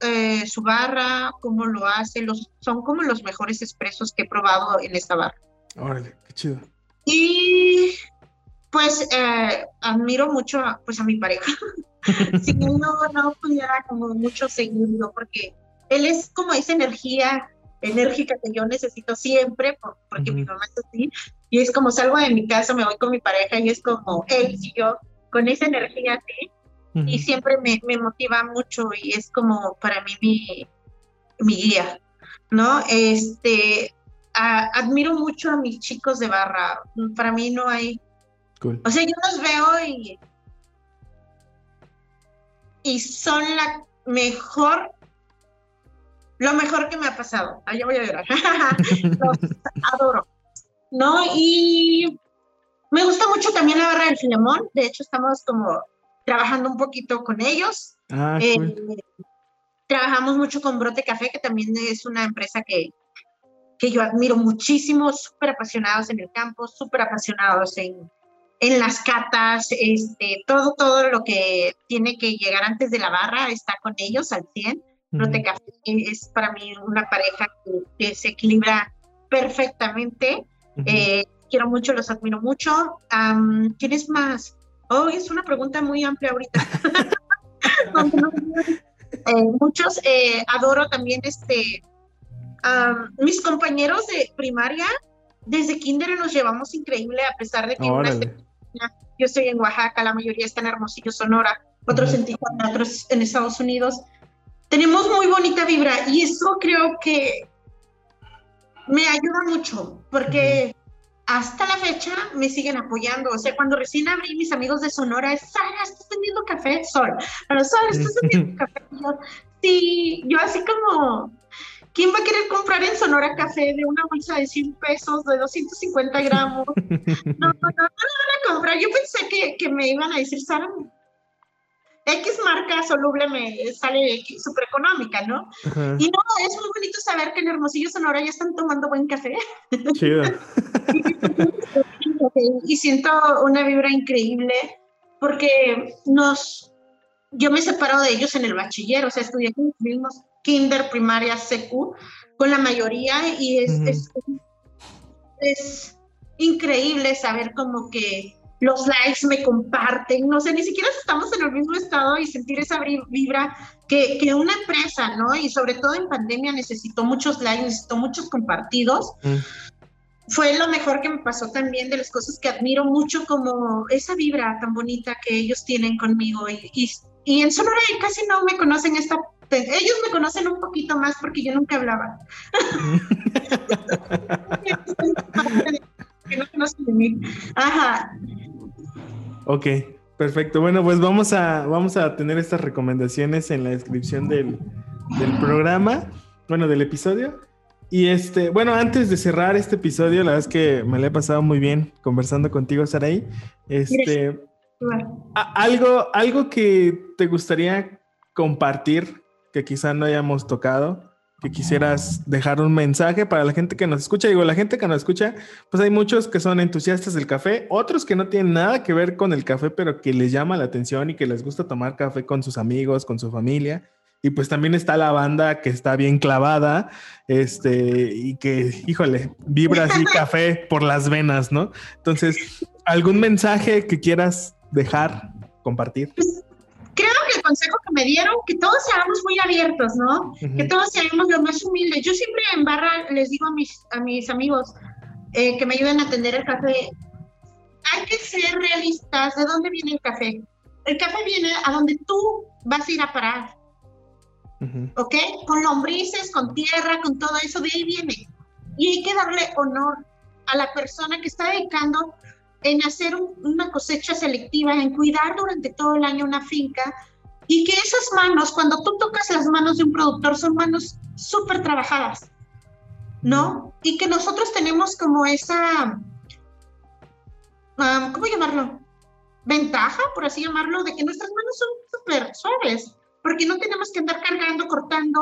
eh, su barra, cómo lo hace, los, son como los mejores expresos que he probado en esta barra. Órale, qué chido. Y pues admiro mucho a, pues, a mi pareja. si no, no pudiera como mucho seguirlo porque él es como esa energía enérgica que yo necesito siempre, porque mi mamá es así, y es como salgo de mi casa, me voy con mi pareja y es como él y yo, con esa energía así, y siempre me, me, motiva mucho y es como para mí mi, mi guía, ¿no? Este, admiro mucho a mis chicos de barra, para mí no hay, o sea, yo los veo y, y son la mejor lo mejor que me ha pasado. Allá voy a llorar. Los adoro. ¿No? Y me gusta mucho también la barra del Filemón. De hecho, estamos como trabajando un poquito con ellos. Ah, eh, trabajamos mucho con Brote Café, que también es una empresa que, que yo admiro muchísimo, súper apasionados en el campo, súper apasionados en, en las catas, este, todo, todo lo que tiene que llegar antes de la barra está con ellos al 100. Café es para mí una pareja que, se equilibra perfectamente. Eh, quiero mucho, los admiro mucho. ¿Quién es más? Oh, es una pregunta muy amplia ahorita. Eh, muchos, eh, adoro también este, mis compañeros de primaria, desde kinder nos llevamos increíble, a pesar de que yo estoy en Oaxaca, la mayoría está en Hermosillo, Sonora, otros en Tijuana, otros en Estados Unidos. Tenemos muy bonita vibra y eso creo que me ayuda mucho porque hasta la fecha me siguen apoyando. O sea, cuando recién abrí mis amigos de Sonora, es Sara, ¿estás vendiendo café? Sol. Pero Sol, ¿estás vendiendo café? sí, yo así como, ¿quién va a querer comprar en Sonora café de una bolsa de 100 pesos, de 250 gramos? No, no, no, no, lo van a comprar. Yo pensé que, que me iban a decir, Sara, X marca soluble me sale súper económica, ¿no? Y no, es muy bonito saber que en Hermosillo, Sonora ya están tomando buen café. Chido. y siento una vibra increíble porque nos, yo me separo de ellos en el bachiller, o sea, estudié con los mismos kinder, primaria, secu, con la mayoría y es, es, es increíble saber como que los likes me comparten, no sé, ni siquiera estamos en el mismo estado y sentir esa vibra que, que una empresa, ¿no? Y sobre todo en pandemia necesitó muchos likes, necesitó muchos compartidos. Mm. Fue lo mejor que me pasó también de las cosas que admiro mucho, como esa vibra tan bonita que ellos tienen conmigo. Y, y, y en Sonora casi no me conocen esta ellos me conocen un poquito más porque yo nunca hablaba. que no conocen de mí. Ajá. Ok, perfecto. Bueno, pues vamos a, vamos a tener estas recomendaciones en la descripción del, programa, bueno, del episodio. Y este, bueno, antes de cerrar este episodio, la verdad es que me lo he pasado muy bien conversando contigo, Saraí. Este, algo, algo que te gustaría compartir que quizá no hayamos tocado que quisieras dejar un mensaje para la gente que nos escucha. Digo, la gente que nos escucha, pues hay muchos que son entusiastas del café, otros que no tienen nada que ver con el café, pero que les llama la atención y que les gusta tomar café con sus amigos, con su familia. Y pues también está la banda que está bien clavada, este, y que, híjole, vibra así café por las venas, ¿no? Entonces, ¿algún mensaje que quieras dejar, compartir? Pues, consejo que me dieron, que todos seamos muy abiertos, ¿no? Que todos seamos lo más humildes. Yo siempre en barra les digo a mis, a mis amigos eh, que me ayuden a atender el café, hay que ser realistas. ¿De dónde viene el café? El café viene a donde tú vas a ir a parar. ¿Ok? Con lombrices, con tierra, con todo eso, de ahí viene. Y hay que darle honor a la persona que está dedicando en hacer una cosecha selectiva, en cuidar durante todo el año una finca y que esas manos, cuando tú tocas las manos de un productor, son manos súper trabajadas, ¿no? Y que nosotros tenemos como esa, ¿cómo llamarlo? Ventaja, por así llamarlo, de que nuestras manos son súper suaves, porque no tenemos que andar cargando, cortando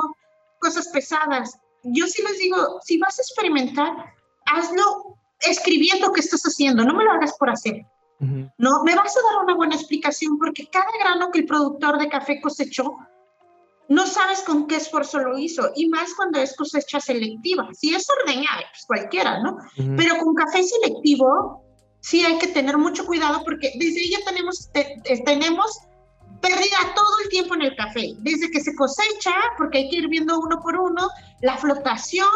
cosas pesadas. Yo sí les digo, si vas a experimentar, hazlo escribiendo qué estás haciendo, no me lo hagas por hacer. No, me vas a dar una buena explicación porque cada grano que el productor de café cosechó, no sabes con qué esfuerzo lo hizo, y más cuando es cosecha selectiva. Si es ordeñada, pues cualquiera, ¿no? Pero con café selectivo, sí hay que tener mucho cuidado porque desde ahí ya tenemos, tenemos pérdida todo el tiempo en el café, desde que se cosecha, porque hay que ir viendo uno por uno, la flotación,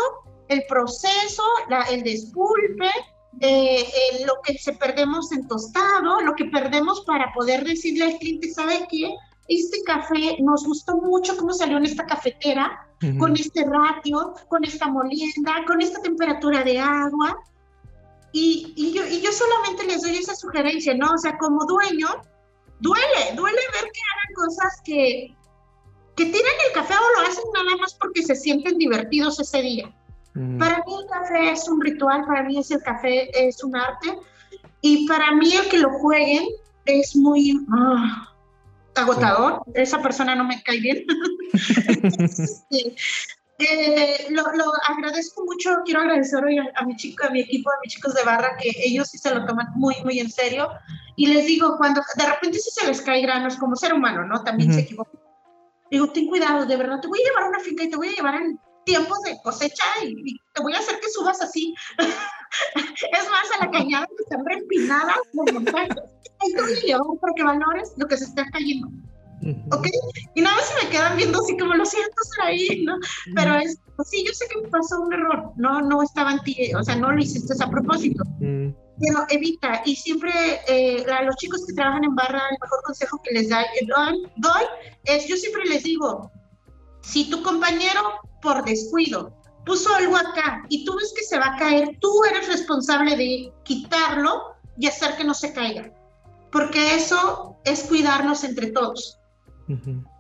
el proceso, el despulpe, eh, lo que se perdemos en tostado, lo que perdemos para poder decirle al cliente, ¿sabe qué? Este café nos gustó mucho cómo salió en esta cafetera, con este ratio, con esta molienda, con esta temperatura de agua. Y, y, yo, y yo solamente les doy esa sugerencia, ¿no? O sea, como dueño, duele, duele ver que hagan cosas que, que tiran el café o lo hacen nada más porque se sienten divertidos ese día. Para mí el café es un ritual, para mí es el café es un arte y para mí el que lo jueguen es muy ah, agotador. Esa persona no me cae bien. eh, lo, agradezco mucho, quiero agradecer hoy a, mi chico, a mi equipo, a mis chicos de barra, que ellos sí se lo toman muy, muy en serio. Y les digo, cuando de repente sí se les cae granos como ser humano, ¿no? También se equivocan. Digo, ten cuidado, de verdad, te voy a llevar a una finca y te voy a llevar en tiempos de cosecha y, te voy a hacer que subas así. es más, a la cañada que están empinadas los montañas. Ahí te voy a llevar porque valores lo que se está cayendo. ¿Ok? Y nada más se me quedan viendo así como lo siento ahí, ¿no? Pero es, pues sí, yo sé que me pasó un error, no, no estaba en ti, o sea, no lo hiciste a propósito. Pero evita, y siempre eh, a los chicos que trabajan en barra, el mejor consejo que les da, doy, doy es, yo siempre les digo, si tu compañero por descuido puso algo acá y tú ves que se va a caer, tú eres responsable de quitarlo y hacer que no se caiga. Porque eso es cuidarnos entre todos.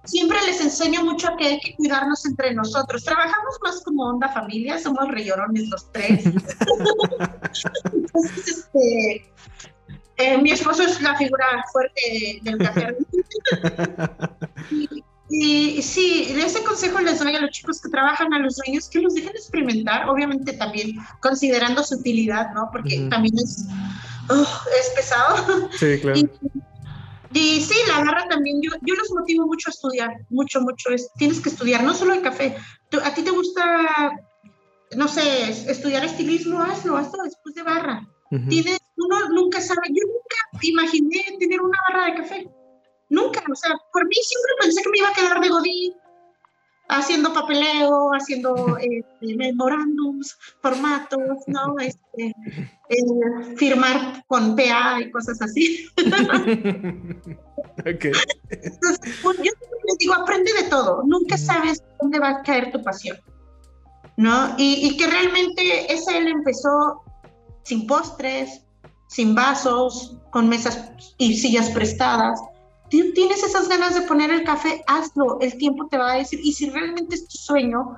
Siempre les enseño mucho que hay que cuidarnos entre nosotros. Trabajamos más como onda familia, somos reyorones los tres. Entonces, este, eh, mi esposo es la figura fuerte del café. Y sí, ese consejo les doy a los chicos que trabajan, a los dueños, que los dejen experimentar, obviamente también considerando su utilidad, ¿no? Porque también es, es pesado. Sí, claro. Y, sí, la barra también, yo, yo los motivo mucho a estudiar, mucho, mucho. Es, tienes que estudiar, no solo el café. ¿A ti te gusta, no sé, estudiar estilismo? Hazlo, hazlo después de barra. Tienes, uno nunca sabe, yo nunca imaginé tener una barra de café Nunca, o sea, por mí siempre pensé que me iba a quedar de godín, haciendo papeleo, haciendo este, memorándums, formatos, ¿no? Este, eh, firmar con PA y cosas así. ok. Entonces, pues, yo les digo, aprende de todo, nunca sabes dónde va a caer tu pasión, ¿no? Y, y que realmente ese él empezó sin postres, sin vasos, con mesas y sillas prestadas tienes esas ganas de poner el café, hazlo, el tiempo te va a decir, y si realmente es tu sueño,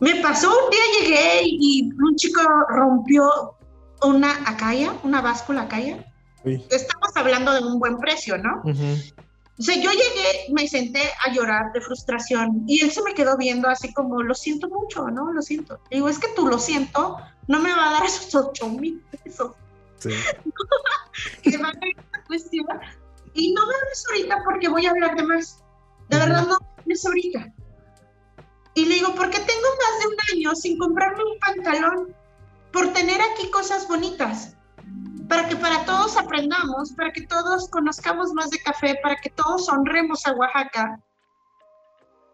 me pasó un día llegué y un chico rompió una acaya, una báscula acaya. Estamos hablando de un buen precio, ¿no? O sea, yo llegué, me senté a llorar de frustración y él se me quedó viendo así como, lo siento mucho, ¿no? Lo siento. digo, es que tú lo siento, no me va a dar esos ocho mil pesos. Sí. que van a esta cuestión y no me hables ahorita porque voy a hablar de más. De verdad, no me hables ahorita. Y le digo, porque tengo más de un año sin comprarme un pantalón por tener aquí cosas bonitas. Para que para todos aprendamos, para que todos conozcamos más de café, para que todos honremos a Oaxaca.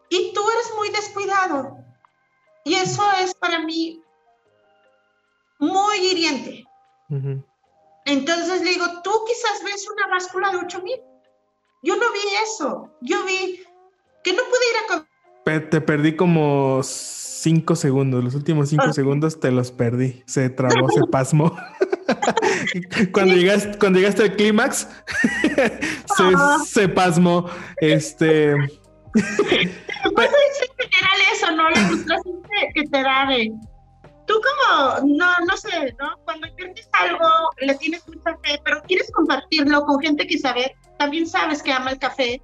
Y tú eres muy descuidado. Y eso es para mí muy hiriente. Entonces le digo, tú quizás ves una báscula de 8 mil. Yo no vi eso. Yo vi que no pude ir a comer. Te perdí como 5 segundos. Los últimos 5 segundos te los perdí. Se trabó, se pasmó. cuando, llegaste, cuando llegaste al clímax, se, se, pasmó. Este. Es general eso, ¿no? La frustración que te da de. Tú, como, no, no sé, ¿no? Cuando inviertes algo, le tienes mucha fe, pero quieres compartirlo con gente que sabe, también sabes que ama el café.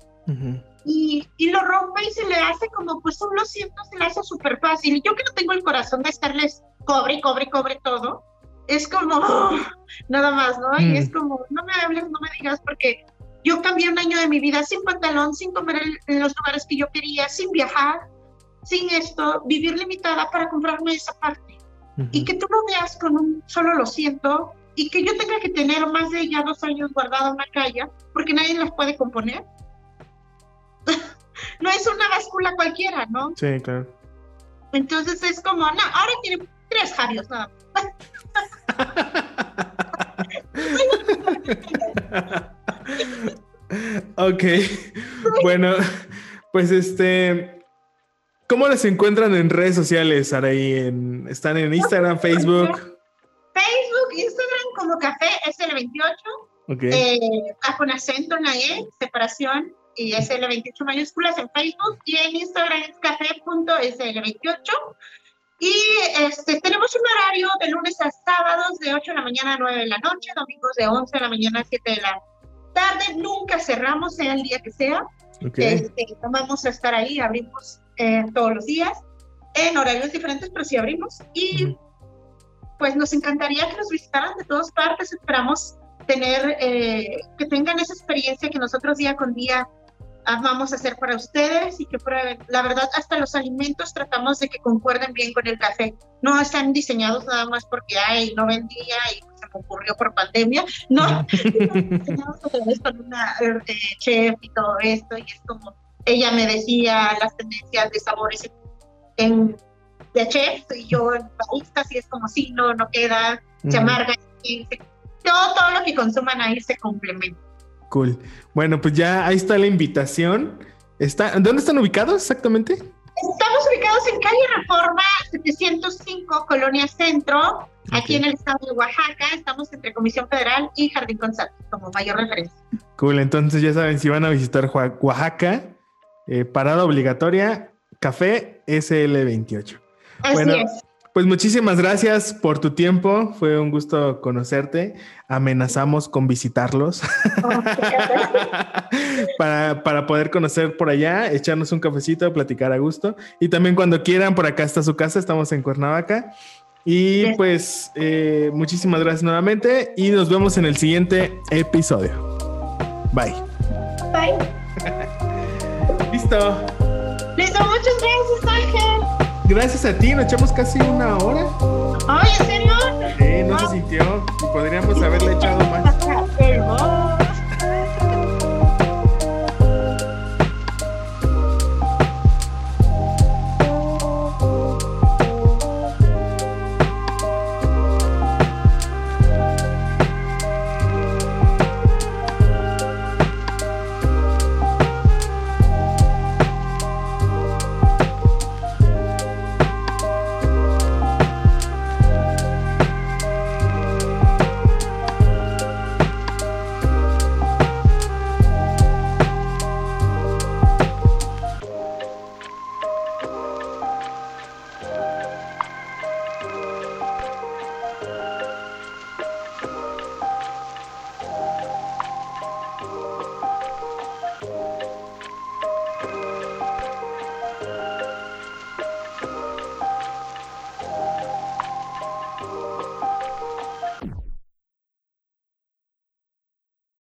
y, y, lo rompe y se le hace como, pues son los cientos, se le hace súper fácil. Y yo que no tengo el corazón de estarles cobre, cobre, cobre todo, es como, nada más, ¿no? Y es mm. como, no me hables, no me digas, porque yo cambié un año de mi vida sin pantalón, sin comer en los lugares que yo quería, sin viajar, sin esto, vivir limitada para comprarme esa parte. Y que tú lo veas con un solo lo siento y que yo tenga que tener más de ya dos años guardada una calle porque nadie las puede componer. no es una báscula cualquiera, ¿no? Sí, claro. Entonces es como, no, ahora tiene tres Javios nada ok, bueno, pues este, ¿cómo les encuentran en redes sociales, Araí? En, ¿Están en Instagram, Facebook? Facebook, Instagram como Café SL28, okay. eh, con acento en la E, separación, y SL28 mayúsculas en Facebook, y en Instagram es café.sl28. Y este, tenemos un horario de lunes a sábados de 8 de la mañana a 9 de la noche, domingos de 11 de la mañana a 7 de la tarde. Nunca cerramos, sea el día que sea. Este, vamos a estar ahí, abrimos eh, todos los días en horarios diferentes, pero sí abrimos. Y pues nos encantaría que nos visitaran de todas partes. Esperamos tener, eh, que tengan esa experiencia que nosotros día con día vamos a hacer para ustedes y que prueben. La verdad, hasta los alimentos tratamos de que concuerden bien con el café. No están diseñados nada más porque hay no vendía y se me ocurrió por pandemia. No, diseñados con una eh, chef y todo esto. Y es como ella me decía las tendencias de sabores en, de chef y yo en baristas y es como si no, no queda, se amarga. Y todo, todo lo que consuman ahí se complementa. Cool. Bueno, pues ya ahí está la invitación. Está, ¿Dónde están ubicados exactamente? Estamos ubicados en calle Reforma 705, Colonia Centro, aquí en el estado de Oaxaca. Estamos entre Comisión Federal y Jardín González, como mayor referencia. Cool, entonces ya saben, si van a visitar Oaxaca, eh, parada obligatoria, café SL28. Así bueno, es. Pues muchísimas gracias por tu tiempo. Fue un gusto conocerte. Amenazamos con visitarlos para, para, poder conocer por allá, echarnos un cafecito, platicar a gusto. Y también cuando quieran, por acá está su casa. Estamos en Cuernavaca. Y pues eh, muchísimas gracias nuevamente y nos vemos en el siguiente episodio. Bye. Bye. Listo. Listo, muchas gracias, Ángel gracias a ti, nos echamos casi una hora. Ay, ¿en serio? Sí, no se sintió. Podríamos haberle echado más.